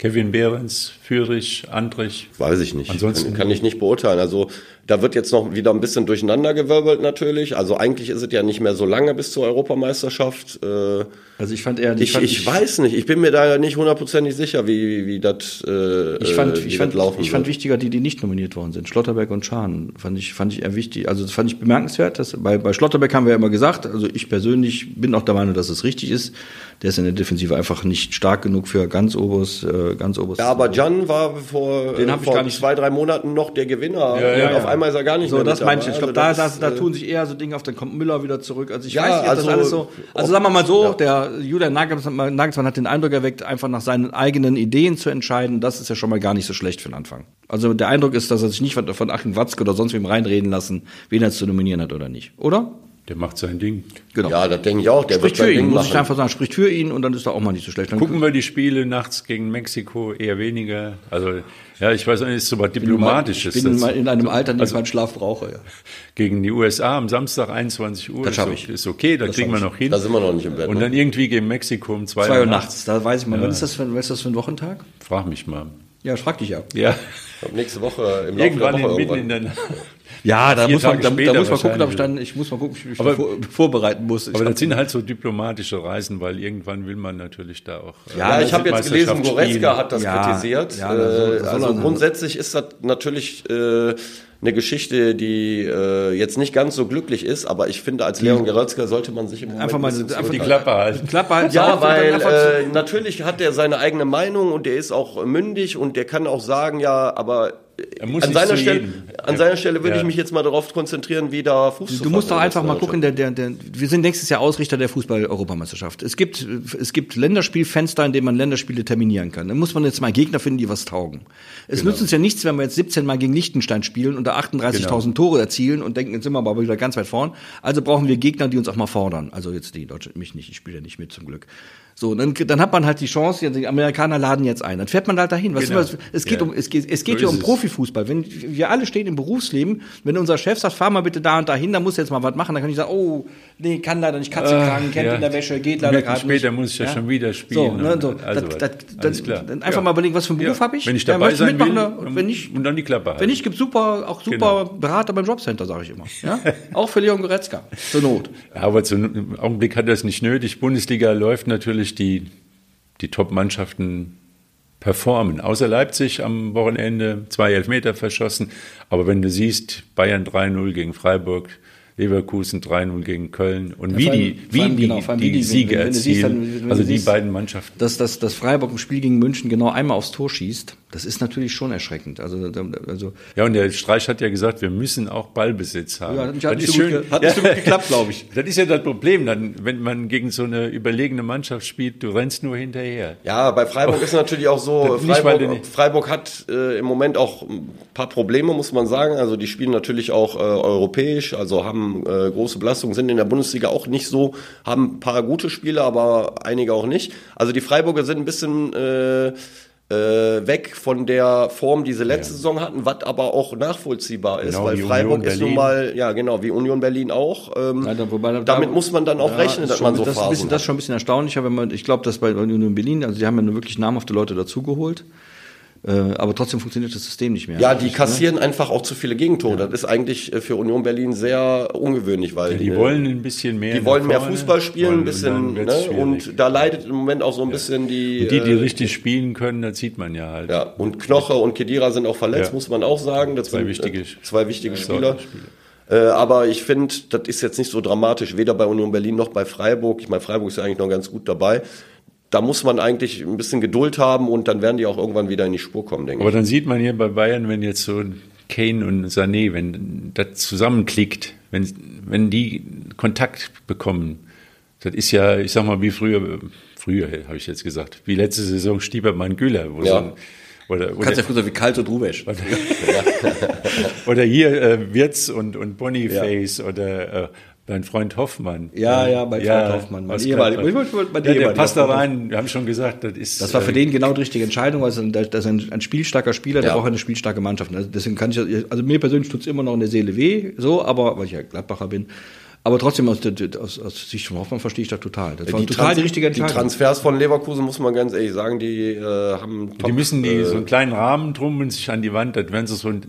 Kevin Behrens, Fürich, Andrich. Weiß ich nicht. Ansonsten kann, kann ich nicht beurteilen. Also da wird jetzt noch wieder ein bisschen durcheinandergewirbelt natürlich. Also eigentlich ist es ja nicht mehr so lange bis zur Europameisterschaft. Äh, also ich fand eher, ich, fand, ich, ich, weiß nicht, ich bin mir da nicht hundertprozentig sicher, wie, wie das äh, ich fand, ich fand, laufen Ich fand wichtiger, die, die nicht nominiert worden sind. Schlotterberg und Schahn fand ich, fand ich eher wichtig. Also das fand ich bemerkenswert. Dass, bei, bei Schlotterberg haben wir ja immer gesagt, also ich persönlich bin auch der Meinung, dass es richtig ist. Der ist in der Defensive einfach nicht stark genug für ganz oberes, äh, ganz oberes. Ja, aber Jan war vor, Den vor gar nicht zwei, drei Monaten noch der Gewinner. Ja, ja, und auf einmal ist er gar nicht so, mehr das meine ich. Ich glaube, da, da, da, tun sich eher so Dinge auf, dann kommt Müller wieder zurück. Also ich ja, weiß nicht, ob also, das alles so. Also sagen wir mal so, der Julian Nagelsmann, Nagelsmann hat den Eindruck erweckt, einfach nach seinen eigenen Ideen zu entscheiden. Das ist ja schon mal gar nicht so schlecht für den Anfang. Also der Eindruck ist, dass er sich nicht von Achim Watzke oder sonst wem reinreden lassen, wen er zu nominieren hat oder nicht. Oder? Der macht sein Ding. Genau. Ja, das denke ich auch. Der spricht für ihn, Ding muss ich einfach sagen. Spricht für ihn und dann ist er auch mal nicht so schlecht. Dann Gucken wir die Spiele nachts gegen Mexiko eher weniger. Also ja, ich weiß nicht, ist so was Diplomatisches. Ich bin mal in einem Alter, in dem also, ich meinen Schlaf brauche. Ja. Gegen die USA am Samstag 21 Uhr. Das schaffe ich. Ist okay, da das kriegen wir noch hin. Da sind wir noch nicht im Bett. Und ne? dann irgendwie gegen Mexiko um 2 Uhr nachts. Da weiß ich mal, ja. wann ist das, für, was ist das für ein Wochentag? Frag mich mal. Ja, ich frag dich ja. Ja. Nächste Woche im Laufe irgendwann der Woche mitten in der Ja, da muss, man, da, da, muss man gucken, ob ich dann, ich muss mal gucken, ob ich mich aber, vor, vorbereiten muss. Ich aber das sind halt so diplomatische Reisen, weil irgendwann will man natürlich da auch. Äh, ja, ja ich habe jetzt gelesen, Goretzka hat das ja, kritisiert. Ja, äh, also grundsätzlich ist das natürlich äh, eine Geschichte, die äh, jetzt nicht ganz so glücklich ist, aber ich finde, als Leon Goretzka sollte man sich im Moment einfach mal ein einfach die Klappe halten. Klappe halten. Ja, weil äh, natürlich hat er seine eigene Meinung und der ist auch mündig und der kann auch sagen, ja, aber an seiner, Stelle, an seiner Stelle würde ja. ich mich jetzt mal darauf konzentrieren, wie da Fuß Du musst doch einfach mal gucken, der, der, der, wir sind nächstes Jahr Ausrichter der Fußball-Europameisterschaft. Es gibt, es gibt Länderspielfenster, in denen man Länderspiele terminieren kann. Dann muss man jetzt mal Gegner finden, die was taugen. Es genau. nützt uns ja nichts, wenn wir jetzt 17 Mal gegen Liechtenstein spielen und da 38.000 genau. Tore erzielen und denken, jetzt sind wir aber wieder ganz weit vorn. Also brauchen wir Gegner, die uns auch mal fordern. Also jetzt die Deutschen, mich nicht, ich spiele ja nicht mit zum Glück. So, dann, dann hat man halt die Chance, die Amerikaner laden jetzt ein. Dann fährt man halt dahin. Was genau. immer, es geht ja. um, es geht, es geht so hier um Profifußball. Wenn wir alle stehen im Berufsleben, wenn unser Chef sagt, fahr mal bitte da und dahin, dann muss jetzt mal was machen, dann kann ich sagen, oh, nee, kann leider nicht, Katze krank, äh, kennt ja. in der Wäsche, geht leider gerade nicht. Später muss ich ja, ja, schon wieder spielen. So, ne, so. Also, das, das, dann, dann einfach mal überlegen, was für einen Beruf habe ich? Wenn ich dabei sein will, und wenn nicht, und dann die Klappe halten. Wenn nicht, gibt super, auch super genau. Berater beim Jobcenter, sage ich immer. Ja? auch für Leon Goretzka, zur Not. aber zum Augenblick hat er es nicht nötig. Bundesliga läuft natürlich die die Top-Mannschaften performen. Außer Leipzig am Wochenende zwei Elfmeter verschossen. Aber wenn du siehst, Bayern 3-0 gegen Freiburg, Leverkusen 3-0 gegen Köln und ja, wie, die, wie, allem, genau, die, die, die, Siege erzielen, siehst, dann, also die siehst, beiden Mannschaften. Dass, dass, dass Freiburg im Spiel gegen München genau einmal aufs Tor schießt, das ist natürlich schon erschreckend. Also, also ja, und der Streich hat ja gesagt, wir müssen auch Ballbesitz haben. Ja, das hat, nicht so, schön, hat nicht so gut geklappt, glaube ich. Das ist ja das Problem, dann, wenn man gegen so eine überlegene Mannschaft spielt, du rennst nur hinterher. Ja, bei Freiburg oh. ist natürlich auch so, Freiburg, Freiburg hat äh, im Moment auch ein paar Probleme, muss man sagen. Also die spielen natürlich auch äh, europäisch, also haben äh, große Belastungen, sind in der Bundesliga auch nicht so, haben ein paar gute Spiele, aber einige auch nicht. Also die Freiburger sind ein bisschen... Äh, weg von der Form, die sie letzte ja. Saison hatten, was aber auch nachvollziehbar ist, genau, weil Freiburg ist nun mal, ja genau, wie Union Berlin auch. Ähm, ja, wobei, damit da, muss man dann auch ja, rechnen, dass man so das Phasen bisschen, Das ist schon ein bisschen erstaunlicher, wenn man, ich glaube, dass bei Union Berlin, also die haben ja wirklich namhafte Leute dazugeholt. Äh, aber trotzdem funktioniert das System nicht mehr. Ja, die ne? kassieren ne? einfach auch zu viele Gegentore. Ja. Das ist eigentlich äh, für Union Berlin sehr ungewöhnlich, weil ja, die, die, wollen ein bisschen mehr. Die wollen mehr Fußball spielen, ein bisschen, ne? und da leidet im Moment auch so ein ja. bisschen die. Und die, die äh, richtig spielen können, das sieht man ja halt. Ja, und Knoche und Kedira sind auch verletzt, muss man auch sagen. Das zwei sind, wichtige, zwei wichtige Spieler. Spieler. aber ich finde, das ist jetzt nicht so dramatisch, weder bei Union Berlin noch bei Freiburg. Ich meine, Freiburg ist ja eigentlich noch ganz gut dabei da muss man eigentlich ein bisschen Geduld haben und dann werden die auch irgendwann wieder in die Spur kommen, denke ich. Aber dann sieht man hier bei Bayern, wenn jetzt so Kane und Sané, wenn das zusammenklickt, wenn, wenn die Kontakt bekommen, das ist ja, ich sag mal, wie früher, früher habe ich jetzt gesagt, wie letzte Saison Stiebermann Güller, wo ja. so oder, oder, Kannst ja früher wie Kalt und Rubesch. Oder, oder hier äh, Wirtz und, und Boniface ja. oder äh, Dein Freund Hoffmann. Ja, ja, mein Ja, Freund Hoffmann. Mein ehemaliger- mein- mein Ja, der passt da rein. Wir haben schon gesagt, das ist. Das war für äh, den genau die richtige Entscheidung, weil das ist ein, ein spielstarker Spieler, der Ja. braucht eine spielstarke Mannschaft. Also deswegen kann ich, also mir persönlich tut's immer noch in der Seele weh, so, aber, weil ich ja Gladbacher bin. Aber trotzdem aus, der, aus, aus Sicht von Hoffmann verstehe ich das total. Das war total Trans- die richtige die Entscheidung. Transfers von Leverkusen, muss man ganz ehrlich sagen, die äh, haben Die top, müssen die äh, so einen kleinen Rahmen drum und sich an die Wand, das werden sie so ein,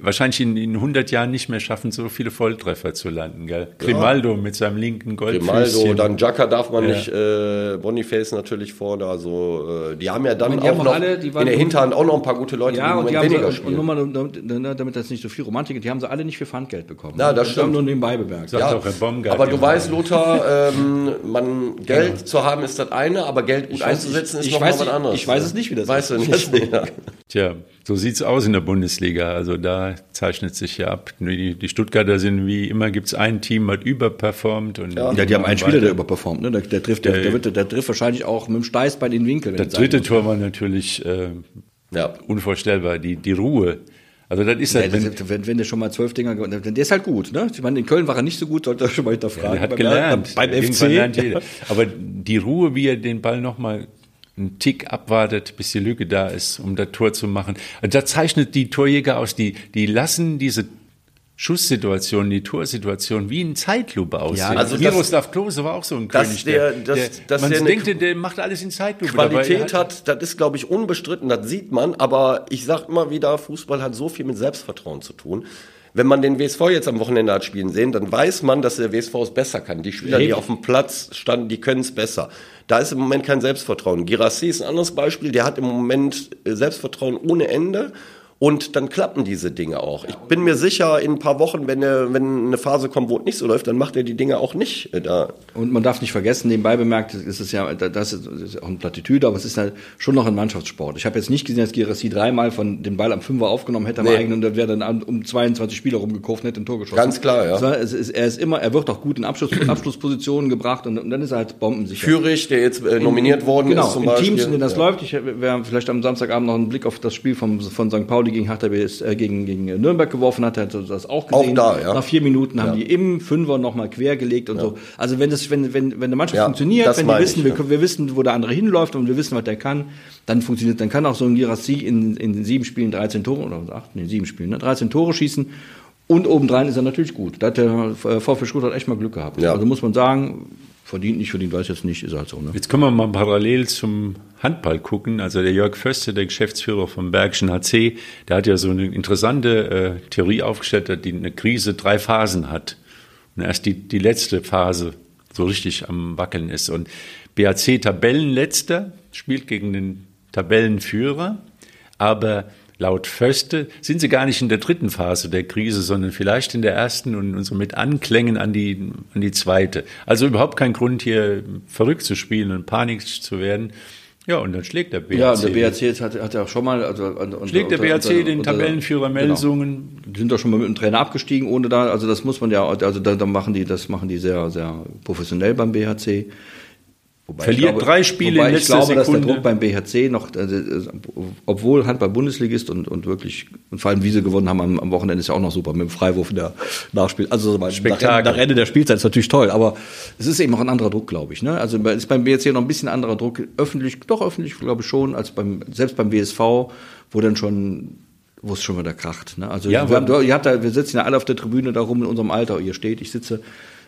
wahrscheinlich in, in 100 Jahren nicht mehr schaffen, so viele Volltreffer zu landen. Gell? Grimaldo mit seinem linken Grimaldo, Goldfüßchen. dann Jacka darf man Ja. nicht, äh, Boniface natürlich vorne, also äh, die haben ja dann die auch noch alle- die waren in der. Hinterhand auch noch ein paar gute Leute, Ja, die und im die Moment haben weniger und spielen. nur mal, damit das nicht so viel Romantik ist, die haben sie alle nicht für Pfandgeld bekommen. Ja, das haben stimmt. nur nebenbei bemerkt. Herr Baumgart aber du weißt, Lothar, ähm, man, Geld zu haben ist das eine, aber Geld gut Ich weiß- einzusetzen ich- ist ich noch weiß mal was anderes. ich weiß es nicht, wie das weißt ist. du nicht. Ja. Tja, so sieht's aus in der Bundesliga. Also da zeichnet sich ja ab. Die, die Stuttgarter sind wie immer, gibt's ein Team, hat überperformt. Und Ja, die haben einen Spieler, der weiter. überperformt. Ne? Der, der, trifft, der, Ja, der, wird, der trifft wahrscheinlich auch mit dem Steiß bei den Winkel. wenn Das dritte. Tor war natürlich äh, ja. unvorstellbar, die, die Ruhe. Also das ist Ja, halt, wenn, das- wenn, wenn der schon mal zwölf Dinger, ge- der ist halt gut. Ne? Ich meine, in Köln war er nicht so gut, sollte er schon mal hinterfragen. der hat Beim- gelernt. Beim Irgendwann FC. Aber die Ruhe, wie er den Ball nochmal einen Tick abwartet, bis die Lücke da ist, um das Tor zu machen. Da zeichnet die Torjäger aus. Die, die lassen diese Schusssituation, die Torsituation wie in Zeitlupe aussehen. Ja, also also das- Miroslav Klose war auch so ein dass König. der- dass- dass man der denkt, der macht alles in Zeitlupe. Qualität hat, das ist, glaube ich, unbestritten, das sieht man, aber ich sag immer wieder, Fußball hat so viel mit Selbstvertrauen zu tun. Wenn man den WSV jetzt am Wochenende hat spielen sehen, dann weiß man, dass der WSV es besser kann. Die Spieler, die auf dem Platz standen, die können es besser. Da ist im Moment kein Selbstvertrauen. Girassi ist ein anderes Beispiel, der hat im Moment äh, Selbstvertrauen ohne Ende. Und dann klappen diese Dinge auch. Ich bin mir sicher, in ein paar Wochen, wenn, er, wenn eine Phase kommt, wo es nicht so läuft, dann macht er die Dinge auch nicht äh, da. Und man darf nicht vergessen, nebenbei bemerkt, ist es ja, das ist, auch eine Plattitüde, aber es ist ja schon noch ein Mannschaftssport. Ich habe jetzt nicht gesehen, dass Girassi dreimal von den Ball am Fünfer aufgenommen hätte am Nee. eigenen und da wäre dann an- um 22 Spieler rumgekauft und hätte ein Tor geschossen. Ganz klar, ja. War, ist, er ist immer, er wird auch gut in Abschluss, Abschlusspositionen gebracht und, und dann ist er halt bombensicher. Führig, der jetzt äh, nominiert worden genau, ist zum in Beispiel. Teams, in denen das Ja. läuft. Ich wäre vielleicht am Samstagabend noch einen Blick auf das Spiel vom, von St. Pauli gegen Hertha äh, gegen, gegen Nürnberg geworfen hat, hat das auch gesehen. Auch da, ja. Nach vier Minuten haben die im Fünfer nochmal quer gelegt und so. Also wenn das, wenn, wenn, wenn eine Mannschaft Ja, funktioniert, wenn die wissen, ich, wir, ja. wir wissen, wo der andere hinläuft und wir wissen, was der kann, dann funktioniert, dann kann auch so ein Girassi in, in sieben Spielen 13 Tore oder acht, nee, sieben Spielen, ne, 13 Tore schießen. Und obendrein ist er natürlich gut. Da hat der äh, VfB Stuttgart echt mal Glück gehabt. Ja. Also muss man sagen, verdient, nicht verdient, weiß jetzt nicht, ist halt so. Ne? Jetzt können wir mal parallel zum Handball gucken. Also der Jörg Föste, der Geschäftsführer vom Bergischen HC, der hat ja so eine interessante äh, Theorie aufgestellt, die eine Krise drei Phasen hat. Und erst die, die letzte Phase so richtig am Wackeln ist. Und BAC Tabellenletzter spielt gegen den Tabellenführer, aber laut Föste sind sie gar nicht in der dritten Phase der Krise, sondern vielleicht in der ersten und, so mit Anklängen an die, an die zweite. Also überhaupt kein Grund hier verrückt zu spielen und panisch zu werden. Ja, und dann schlägt der BAC. Ja, der BRC jetzt hat, hat ja auch schon mal. Also, unter, Schlägt der BAC unter- den unter- Tabellenführer Melsungen. Die sind doch schon mal mit dem Trainer abgestiegen, ohne da, also das muss man ja, also da, da machen die, das machen die sehr, sehr professionell beim BHC. Wobei Verliert drei Spiele wobei in ich letzter glaube, dass der Sekunde. Druck beim BHC noch, also, obwohl Handball Bundesligist und, und wirklich, und vor allem wie sie gewonnen haben am, am Wochenende ist ja auch noch super mit dem Freiwurf in der Nachspiel. Also nach, Spektakel. nach Ende der Spielzeit ist natürlich toll, aber es ist eben auch ein anderer Druck, glaube ich. Ne? Also ist beim BHC noch ein bisschen anderer Druck, öffentlich, doch öffentlich, glaube ich schon, als beim, selbst beim WSV, wo dann schon wo es schon wieder kracht. Ne? Also Ja, wir, haben, ihr habt da, wir sitzen ja alle auf der Tribüne da rum in unserem Alter, ihr steht, ich sitze.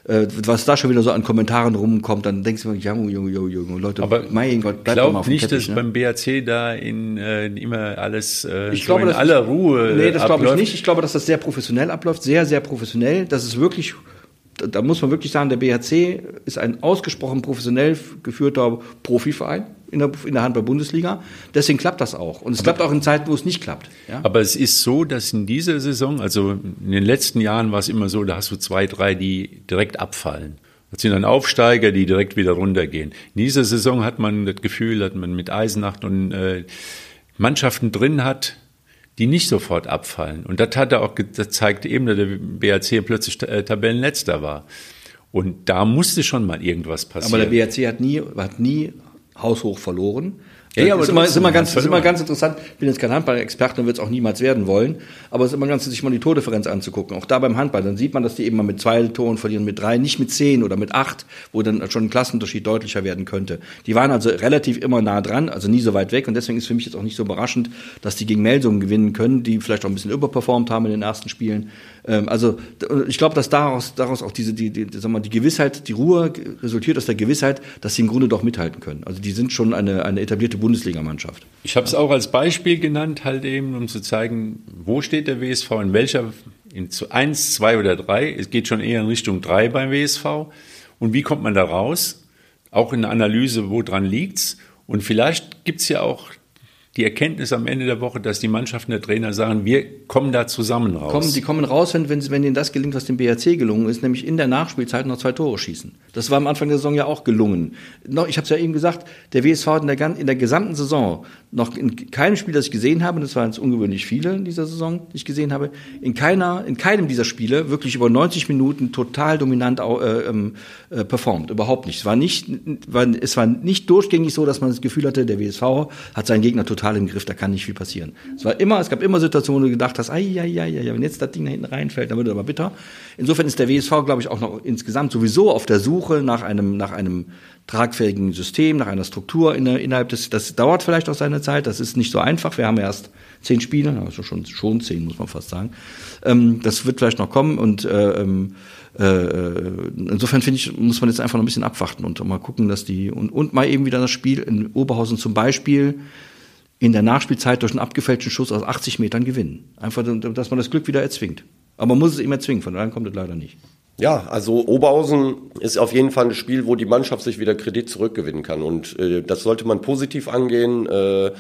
Äh, was da schon wieder so an Kommentaren rumkommt, dann denkst du mir, Junge, Junge, Junge, Junge, Leute, Aber mein Gott, bleibt doch mal glaub auf nicht, Teppich, dass ne? beim BAC da in äh, immer alles äh, Ich so glaube, in aller Ruhe Nee, das glaube ich nicht. Ich glaube, dass das sehr professionell abläuft, sehr, sehr professionell. Das ist wirklich, da- muss man wirklich sagen, der BHC ist ein ausgesprochen professionell geführter Profiverein in der, in der Handball-Bundesliga. Deswegen klappt das auch. Und es klappt auch in Zeiten, wo es nicht klappt. Ja? Aber es ist so, dass in dieser Saison, also in den letzten Jahren war es immer so, da hast du zwei, drei, die direkt abfallen. Das sind dann Aufsteiger, die direkt wieder runtergehen. In dieser Saison hat man das Gefühl, dass man mit Eisenacht und äh, Mannschaften drin hat, die nicht sofort abfallen. Und das hat er auch, ge- das zeigt eben, dass der BAC plötzlich äh, Tabellenletzter war. Und da musste schon mal irgendwas Aber passieren. der BHC hat nie, hat nie haushoch verloren. Ja, ja aber ist immer, ist immer ganz, ist immer ganz interessant. Ich bin jetzt kein Handball-Experte und wird es auch niemals werden wollen. Aber es ist immer ganz sich mal die Tordifferenz anzugucken. Auch da beim Handball, dann sieht man, dass die eben mal mit zwei Toren verlieren, mit drei, nicht mit zehn oder mit acht, wo dann schon ein Klassenunterschied deutlicher werden könnte. Die waren also relativ immer nah dran, also nie so weit weg. Und deswegen ist für mich jetzt auch nicht so überraschend, dass die gegen Melsungen gewinnen können, die vielleicht auch ein bisschen überperformt haben in den ersten Spielen. Ähm, also ich glaube, dass daraus, daraus auch diese, die, die, sag mal, die Gewissheit, die Ruhe resultiert aus der Gewissheit, dass sie im Grunde doch mithalten können. Also die sind schon eine, eine etablierte Bundesligamannschaft. Ich habe es auch als Beispiel genannt, halt eben, um zu zeigen, wo steht der WSV, in welcher, in eins, zwei oder drei. Es geht schon eher in Richtung drei beim WSV. Und wie kommt man da raus? Auch in der Analyse, wo dran liegt's? Und vielleicht gibt's ja auch die Erkenntnis am Ende der Woche, dass die Mannschaften der Trainer sagen, wir kommen da zusammen raus. Kommen, die kommen raus, wenn, wenn, wenn ihnen das gelingt, was dem BRC gelungen ist, nämlich in der Nachspielzeit noch zwei Tore schießen. Das war am Anfang der Saison ja auch gelungen. Ich habe es ja eben gesagt, der WSV hat in der, in der gesamten Saison noch in keinem Spiel, das ich gesehen habe, und das waren jetzt ungewöhnlich viele in dieser Saison, die ich gesehen habe, in keiner, in keinem dieser Spiele wirklich über 90 Minuten total dominant äh, ähm, äh, performt. Überhaupt nicht. Es war nicht, war, es war nicht durchgängig so, dass man das Gefühl hatte, der WSV hat seinen Gegner total im Griff, da kann nicht viel passieren. Es war immer, es gab immer Situationen, wo du gedacht hast, ai, ai, ai, ai, wenn jetzt das Ding da hinten reinfällt, dann wird es aber bitter. Insofern ist der WSV, glaube ich, auch noch insgesamt sowieso auf der Suche nach einem, nach einem tragfähigen System, nach einer Struktur innerhalb des, das dauert vielleicht auch seine Zeit, das ist nicht so einfach. Wir haben erst zehn Spiele, also schon, schon zehn, muss man fast sagen. Ähm, das wird vielleicht noch kommen und äh, ähm, äh, insofern finde ich, muss man jetzt einfach noch ein bisschen abwarten und mal gucken, dass die und, und mal eben wieder das Spiel in Oberhausen zum Beispiel in der Nachspielzeit durch einen abgefälschten Schuss aus 80 Metern gewinnen. Einfach, dass man das Glück wieder erzwingt. Aber man muss es immer erzwingen, von daher kommt es leider nicht. Ja, also Oberhausen ist auf jeden Fall ein Spiel, wo die Mannschaft sich wieder Kredit zurückgewinnen kann. Und äh, das sollte man positiv angehen. Äh,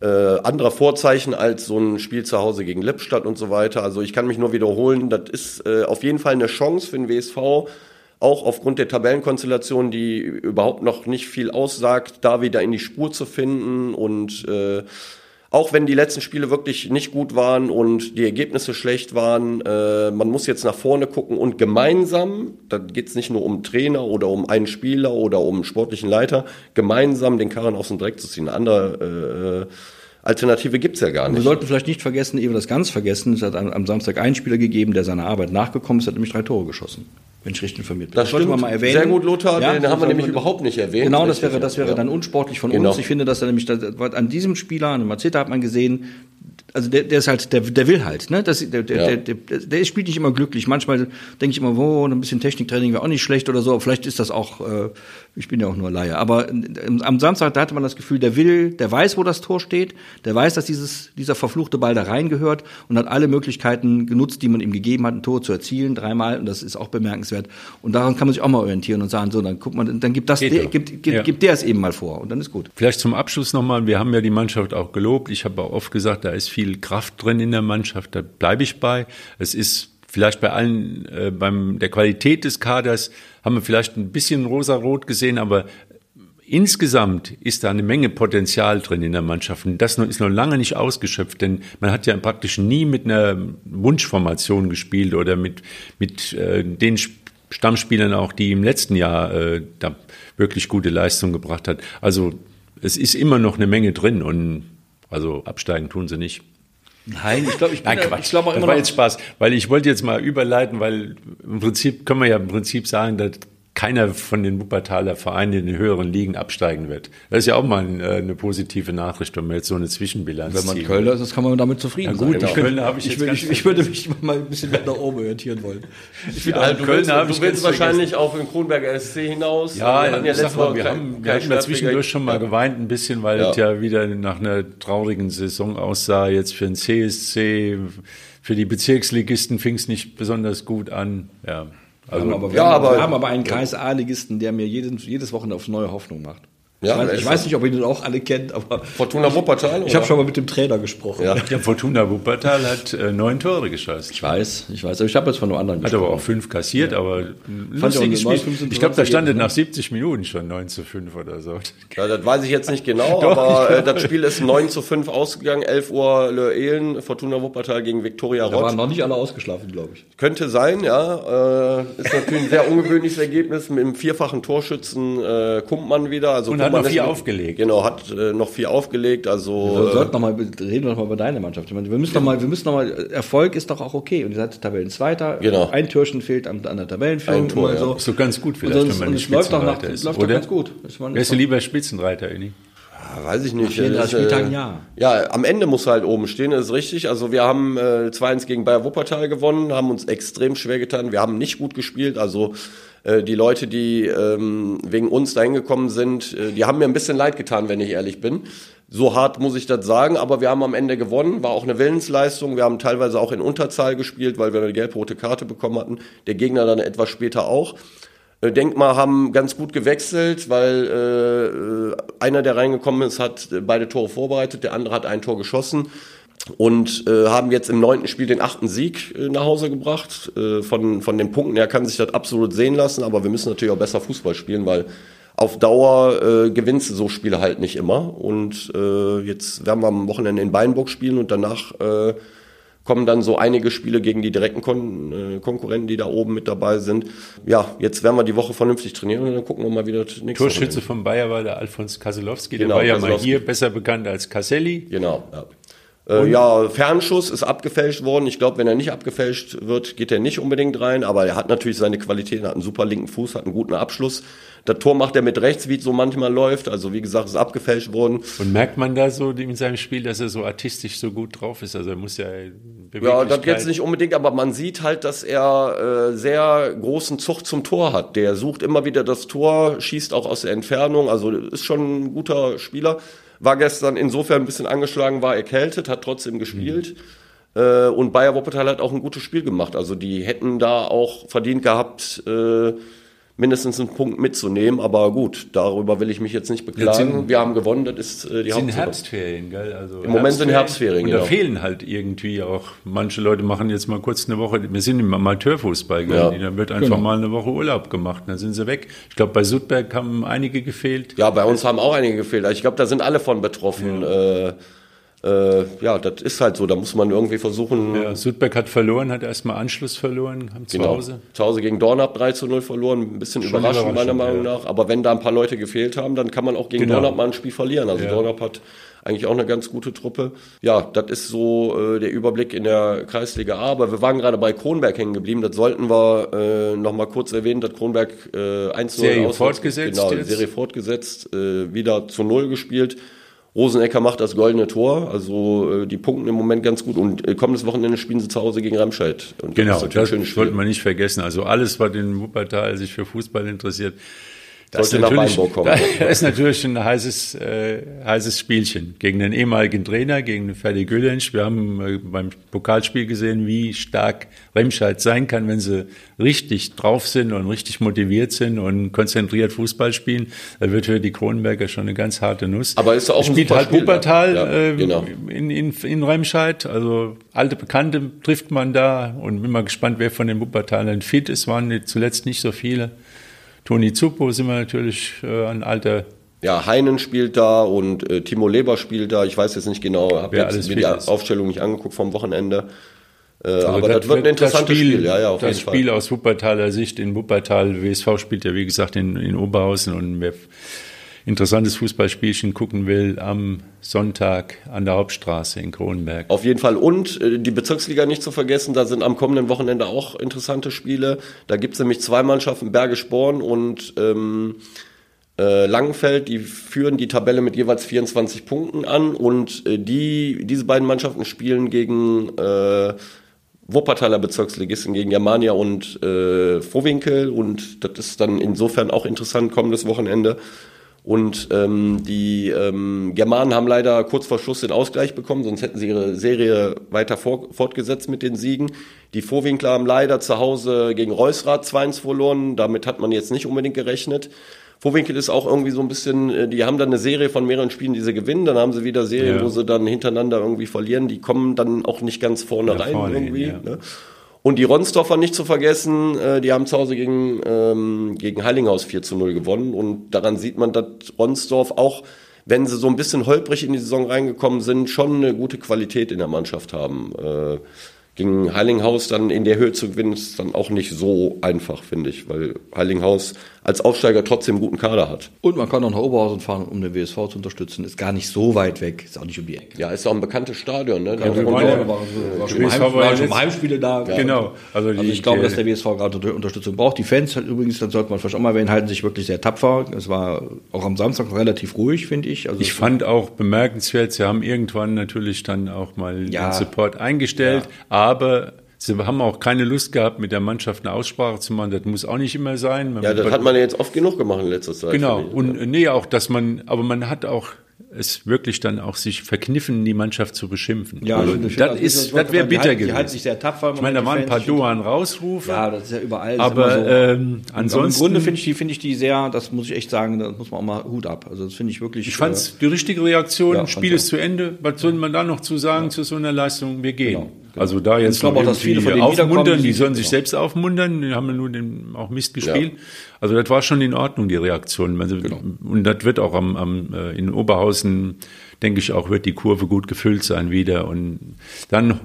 äh, anderer Vorzeichen als so ein Spiel zu Hause gegen Lippstadt und so weiter. Also ich kann mich nur wiederholen, das ist äh, auf jeden Fall eine Chance für den WSV, auch aufgrund der Tabellenkonstellation, die überhaupt noch nicht viel aussagt, da wieder in die Spur zu finden und äh, auch wenn die letzten Spiele wirklich nicht gut waren und die Ergebnisse schlecht waren, äh, man muss jetzt nach vorne gucken und gemeinsam, da geht es nicht nur um Trainer oder um einen Spieler oder um einen sportlichen Leiter, gemeinsam den Karren aus dem Dreck zu ziehen. Eine andere äh, Alternative gibt's ja gar nicht. Wir sollten vielleicht nicht vergessen, eben das ganz vergessen, es hat am Samstag einen Spieler gegeben, der seiner Arbeit nachgekommen ist, hat nämlich drei Tore geschossen wenn ich richtig informiert bin. Das, das sollte man mal erwähnen. Sehr gut, Lothar, ja, den haben wir nämlich überhaupt nicht erwähnt. Genau, das wäre, das wäre ja. dann unsportlich von genau. uns. Ich finde, dass er nämlich, an diesem Spieler, an dem Mazeta hat man gesehen, also der, der ist halt, der, der will halt, ne? Das, der, der, ja. der, der, der spielt nicht immer glücklich. Manchmal denke ich immer, wo, ein bisschen Techniktraining wäre auch nicht schlecht oder so. Aber vielleicht ist das auch, äh, ich bin ja auch nur Laie. Aber am Samstag, da hatte man das Gefühl, der will, der weiß, wo das Tor steht, der weiß, dass dieses, dieser verfluchte Ball da reingehört und hat alle Möglichkeiten genutzt, die man ihm gegeben hat, ein Tor zu erzielen, dreimal. Und das ist auch bemerkenswert. Und daran kann man sich auch mal orientieren und sagen, so, dann guck mal, dann gibt das, der, gibt, gibt, ja. gibt der es eben mal vor und dann ist gut. Vielleicht zum Abschluss nochmal, wir haben ja die Mannschaft auch gelobt. Ich habe auch oft gesagt, da ist viel Kraft drin in der Mannschaft, da bleibe ich bei. Es ist vielleicht bei allen, äh, beim der Qualität des Kaders haben wir vielleicht ein bisschen rosa-rot gesehen, aber insgesamt ist da eine Menge Potenzial drin in der Mannschaft. Und das ist noch lange nicht ausgeschöpft, denn man hat ja praktisch nie mit einer Wunschformation gespielt oder mit, mit äh, den Stammspielern auch, die im letzten Jahr äh, da wirklich gute Leistung gebracht hat. Also es ist immer noch eine Menge drin und also absteigen tun sie nicht. Nein, ich glaube, ich, Nein, Quatsch. ich glaube auch immer das war jetzt Spaß, weil ich wollte jetzt mal überleiten, weil im Prinzip können wir ja im Prinzip sagen, dass keiner von den Wuppertaler Vereinen in den höheren Ligen absteigen wird. Das ist ja auch mal äh, eine positive Nachricht, wenn man jetzt so eine Zwischenbilanz Wenn man ziehen. Kölner ist, das kann man damit zufrieden ja, gut, sein. Genau. Kölner ich, ich, ich, ich, würde mich mal ein bisschen weiter oben orientieren wollen. Ich ja, du Kölner willst, du willst wahrscheinlich auf den Kronberger SC hinaus. Ja, wir hatten ja letztes Mal, wir haben, wir haben dazwischendurch schon mal geweint ein bisschen, weil ja. es ja wieder nach einer traurigen Saison aussah. Jetzt für den CSC, für die Bezirksligisten fing es nicht besonders gut an. Ja. Also, wir, haben aber, wir, ja, haben, aber, wir haben aber einen Kreis A-Ligisten, der mir jedes, jedes Wochenende aufs neue Hoffnung macht. Ja, ich, weiß, ich weiß nicht, ob ihr den auch alle kennt, aber. Fortuna Wuppertal? Ich habe schon mal mit dem Trainer gesprochen. Ja, ja Fortuna Wuppertal hat äh, neun Tore geschossen. Ich weiß, ich weiß. Aber ich habe jetzt von einem anderen Hat gesprochen. aber auch fünf kassiert, ja. aber lustiges Spiel. Ich glaube, da stand nach 70 Minuten schon 9 zu 5 oder so. Ja, das weiß ich jetzt nicht genau, Doch, aber äh, das Spiel ist 9 zu 5 ausgegangen. 11 Uhr Löhlen, Fortuna Wuppertal gegen Viktoria Rott. Da waren noch nicht alle ausgeschlafen, glaube ich. Könnte sein, ja. Äh, ist natürlich ein sehr ungewöhnliches Ergebnis. Mit dem vierfachen Torschützen äh, kommt man wieder. Also Und hat hat noch viel aufgelegt. Genau, hat äh, noch viel aufgelegt. Also wir sollten noch mal reden wir noch mal über deine Mannschaft. Ich meine, wir müssen noch mal, wir müssen noch mal. Erfolg ist doch auch okay. Und ihr seid Tabellenzweiter. Genau. Ein Türchen fehlt an, an der Tabellenführung. Ein Tor, und ja. Ist so ganz gut vielleicht, Und, sonst, wenn man und nicht es läuft doch, nach, ist, läuft doch ganz gut. Wärst du lieber Spitzenreiter? Ja, weiß ich nicht. 34 Das, äh, Spieltagen, ja. Ja, am Ende muss halt oben stehen, das ist richtig. Also wir haben äh, 2-1 gegen Bayer Wuppertal gewonnen, haben uns extrem schwer getan. Wir haben nicht gut gespielt. Also äh, die Leute, die ähm, wegen uns dahin gekommen sind, äh, die haben mir ein bisschen leid getan, wenn ich ehrlich bin. So hart muss ich das sagen, aber wir haben am Ende gewonnen, war auch eine Willensleistung. Wir haben teilweise auch in Unterzahl gespielt, weil wir eine gelb-rote Karte bekommen hatten. Der Gegner dann etwas später auch. Äh, Denk mal, haben ganz gut gewechselt, weil äh, einer, der reingekommen ist, hat äh, beide Tore vorbereitet, der andere hat ein Tor geschossen und äh, haben jetzt im neunten Spiel den achten Sieg äh, nach Hause gebracht. Äh, von, von den Punkten her kann sich das absolut sehen lassen, aber wir müssen natürlich auch besser Fußball spielen, weil auf Dauer äh, gewinnst du so Spiele halt nicht immer. Und äh, jetzt werden wir am Wochenende in Beinburg spielen und danach äh, kommen dann so einige Spiele gegen die direkten Kon äh, Konkurrenten, die da oben mit dabei sind. Ja, jetzt werden wir die Woche vernünftig trainieren und dann gucken wir mal wieder das nächste Torschütze von Bayer war der Alfons Kaselowski. Genau, der war ja mal hier besser bekannt als Caselli. Genau, ja. Äh, ja, Fernschuss ist abgefälscht worden. Ich glaube, wenn er nicht abgefälscht wird, geht er nicht unbedingt rein. Aber er hat natürlich seine Qualitäten, hat einen super linken Fuß, hat einen guten Abschluss. Das Tor macht er mit rechts, wie es so manchmal läuft. Also wie gesagt, ist abgefälscht worden. Und merkt man da so in seinem Spiel, dass er so artistisch so gut drauf ist? Also er muss ja Ja, das jetzt nicht unbedingt, aber man sieht halt, dass er äh, sehr großen Zug zum Tor hat. Der sucht immer wieder das Tor, schießt auch aus der Entfernung, also ist schon ein guter Spieler. War gestern insofern ein bisschen angeschlagen, war erkältet, hat trotzdem gespielt. Äh, und Bayer Wuppertal hat auch ein gutes Spiel gemacht. Also die hätten da auch verdient gehabt, äh, mindestens einen Punkt mitzunehmen. Aber gut, darüber will ich mich jetzt nicht beklagen. sind- Wir haben gewonnen, das ist äh, die sind Hauptsache. Herbstferien, gell? Also Im Moment sind Herbstferien, Und da genau. fehlen halt irgendwie auch, manche Leute machen jetzt mal kurz eine Woche, wir sind im Amateurfußball, gell? Ja. Da wird einfach Genau. mal eine Woche Urlaub gemacht, dann sind sie weg. Ich glaube, bei Sudberg haben einige gefehlt. Ja, bei uns haben auch einige gefehlt. Ich glaube, da sind alle von betroffen. Äh, äh, ja, das ist halt so. Da muss man irgendwie versuchen. Ja, Sudberg hat verloren, hat erstmal Anschluss verloren, haben zu Genau. Hause. Zu Hause gegen Dornab 3 zu 0 verloren. Ein bisschen überraschend, meiner Meinung ja. nach. Aber wenn da ein paar Leute gefehlt haben, dann kann man auch gegen Genau. Dornab mal ein Spiel verlieren. Also Ja. Dornab hat eigentlich auch eine ganz gute Truppe. Ja, das ist so äh, der Überblick in der Kreisliga A. Aber wir waren gerade bei Kronberg hängen geblieben. Das sollten wir äh, noch mal kurz erwähnen, dass Kronberg äh, 1 Serie auswärts- fortgesetzt Genau, jetzt. Serie fortgesetzt, äh, wieder zu 0 gespielt. Rosenecker macht das goldene Tor, also äh, die punkten im Moment ganz gut und äh, kommendes Wochenende spielen sie zu Hause gegen Remscheid. Und Genau, das das sollte man nicht vergessen. Also alles, was in Wuppertal sich für Fußball interessiert, das Sollte ist, nach natürlich, Weinburg kommen. das ist natürlich ein heißes, äh, heißes Spielchen gegen den ehemaligen Trainer, gegen den Ferdi Gülensch. Wir haben äh, beim Pokalspiel gesehen, wie stark Remscheid sein kann, wenn sie richtig drauf sind und richtig motiviert sind und konzentriert Fußball spielen. Das wird für die Kronenberger schon eine ganz harte Nuss. Aber ist auch ein Spielt halt Spiel, Wuppertal ja. Äh, genau. in, in, in Remscheid. Also alte Bekannte trifft man da und bin mal gespannt, wer von den Wuppertalern fit ist. Waren zuletzt nicht so viele. Toni Zuppo sind wir natürlich äh, ein alter. Ja, Heinen spielt da und äh, Timo Leber spielt da. Ich weiß jetzt nicht genau, habe jetzt alles mir die ist. Aufstellung nicht angeguckt vom Wochenende. Äh, Also aber das, wird ein interessantes Spiel, Ja, ja, auf das jeden Spiel Fall. aus Wuppertaler Sicht in Wuppertal. WSV spielt ja, wie gesagt, in, in Oberhausen und wer interessantes Fußballspielchen gucken will, am Sonntag an der Hauptstraße in Kronenberg. Auf jeden Fall. Und äh, die Bezirksliga nicht zu vergessen, da sind am kommenden Wochenende auch interessante Spiele. Da gibt's nämlich zwei Mannschaften, Bergisch Born und ähm, äh, Langenfeld, die führen die Tabelle mit jeweils 24 Punkten an und äh, die, diese beiden Mannschaften spielen gegen äh, Wuppertaler Bezirksligisten, gegen Germania und äh, Vohwinkel und das ist dann insofern auch interessant kommendes Wochenende. Und ähm, die ähm, Germanen haben leider kurz vor Schluss den Ausgleich bekommen, sonst hätten sie ihre Serie weiter vor, fortgesetzt mit den Siegen. Die Vorwinkler haben leider zu Hause gegen Reusrath 2-1 verloren, damit hat man jetzt nicht unbedingt gerechnet. Vorwinkel ist auch irgendwie so ein bisschen, äh, die haben dann eine Serie von mehreren Spielen, die sie gewinnen, dann haben sie wieder Serien, Ja. wo sie dann hintereinander irgendwie verlieren, die kommen dann auch nicht ganz vorne Ja, rein vorne hin, irgendwie. ja. Ne? Und die Ronsdorfer nicht zu vergessen, äh, die haben zu Hause gegen, ähm, gegen Heilinghaus 4 zu 0 gewonnen. Und daran sieht man, dass Ronsdorf auch, wenn sie so ein bisschen holprig in die Saison reingekommen sind, schon eine gute Qualität in der Mannschaft haben. Äh, gegen Heilinghaus dann in der Höhe zu gewinnen, ist dann auch nicht so einfach, finde ich, weil Heilinghaus als Aufsteiger trotzdem einen guten Kader hat. Und man kann auch nach Oberhausen fahren, um den WSV zu unterstützen. Ist gar nicht so weit weg, ist auch nicht um die Ecke. Ja, ist auch ein bekanntes Stadion, ne? Ja, wir waren ja, war schon, Heim, war schon Heimspiele da. Ja. Genau. Also, die, also ich glaube, dass der WSV gerade Unterstützung braucht. Die Fans halt übrigens, dann sollte man vielleicht auch mal erwähnen, halten sich wirklich sehr tapfer. Es war auch am Samstag relativ ruhig, finde ich. Also ich fand auch bemerkenswert, sie haben irgendwann natürlich dann auch mal ja. den Support eingestellt, ja. Aber Sie haben auch keine Lust gehabt, mit der Mannschaft eine Aussprache zu machen. Das muss auch nicht immer sein. Man ja, das hat man ja jetzt oft genug gemacht in letzter Zeit. Genau. Und ja. nee, auch, dass man, aber man hat auch es wirklich dann auch sich verkniffen, die Mannschaft zu beschimpfen. Ja, also, das, das, ist, das wäre bitter gewesen. Die halten sich sehr tapfer. Ich meine, da waren ein paar Doan rausrufe. Ja, das ist ja überall. Aber so. ähm, ansonsten. Im Grunde finde ich die, finde ich die sehr, das muss ich echt sagen, da muss man auch mal Hut ab. Also das finde ich wirklich. Ich fand es äh, die richtige Reaktion. Ja, Spiel ist zu Ende. Was soll man da noch zu sagen ja. zu so einer Leistung? Wir gehen. Genau. Genau. Also da jetzt ich glaube auch, dass viele von denen aufmuntern, die sollen sich genau. selbst aufmuntern, die haben ja nur den, auch Mist gespielt. Ja. Also das war schon in Ordnung, die Reaktion. Also, genau. Und das wird auch am, am, äh, in Oberhausen, denke ich auch, wird die Kurve gut gefüllt sein wieder. Und dann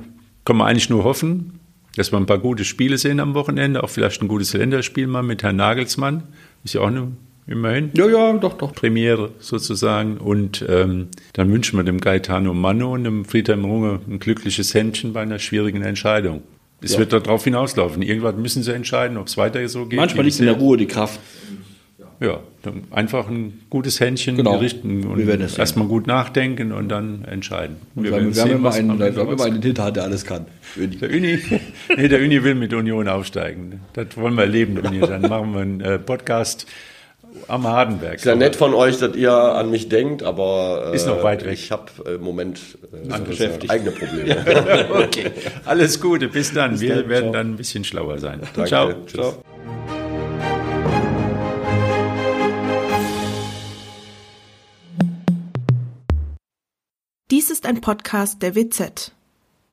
kann man eigentlich nur hoffen, dass wir ein paar gute Spiele sehen am Wochenende, auch vielleicht ein gutes Länderspiel mal mit Herrn Nagelsmann. Ist ja auch eine immerhin. Ja, ja, doch, doch. Premiere sozusagen. Und ähm, dann wünschen wir dem Gaetano Manno und dem Friedhelm Runge ein glückliches Händchen bei einer schwierigen Entscheidung. Es ja. wird darauf hinauslaufen. Irgendwann müssen sie entscheiden, ob es weiter so geht. Manchmal liegt in der Ruhe die Kraft. Ja, einfach ein gutes Händchen genau. richten und erstmal gut nachdenken und dann entscheiden. Und wir, wir, wir haben immer einen, wir haben immer einen Hinterhand, der alles kann. Der Uni, nee, der Uni will mit Union aufsteigen. Das wollen wir erleben, Uni. Dann machen wir einen äh, Podcast am Hardenberg. Ist ja nett von euch, dass ihr an mich denkt, aber äh, ist noch weit weg. Ich habe äh, im Moment äh, eigene Probleme. okay, alles Gute, bis dann. Bis Wir dann, werden ciao. dann ein bisschen schlauer sein. Danke. Ciao. Ciao. Dies ist ein Podcast der WZ.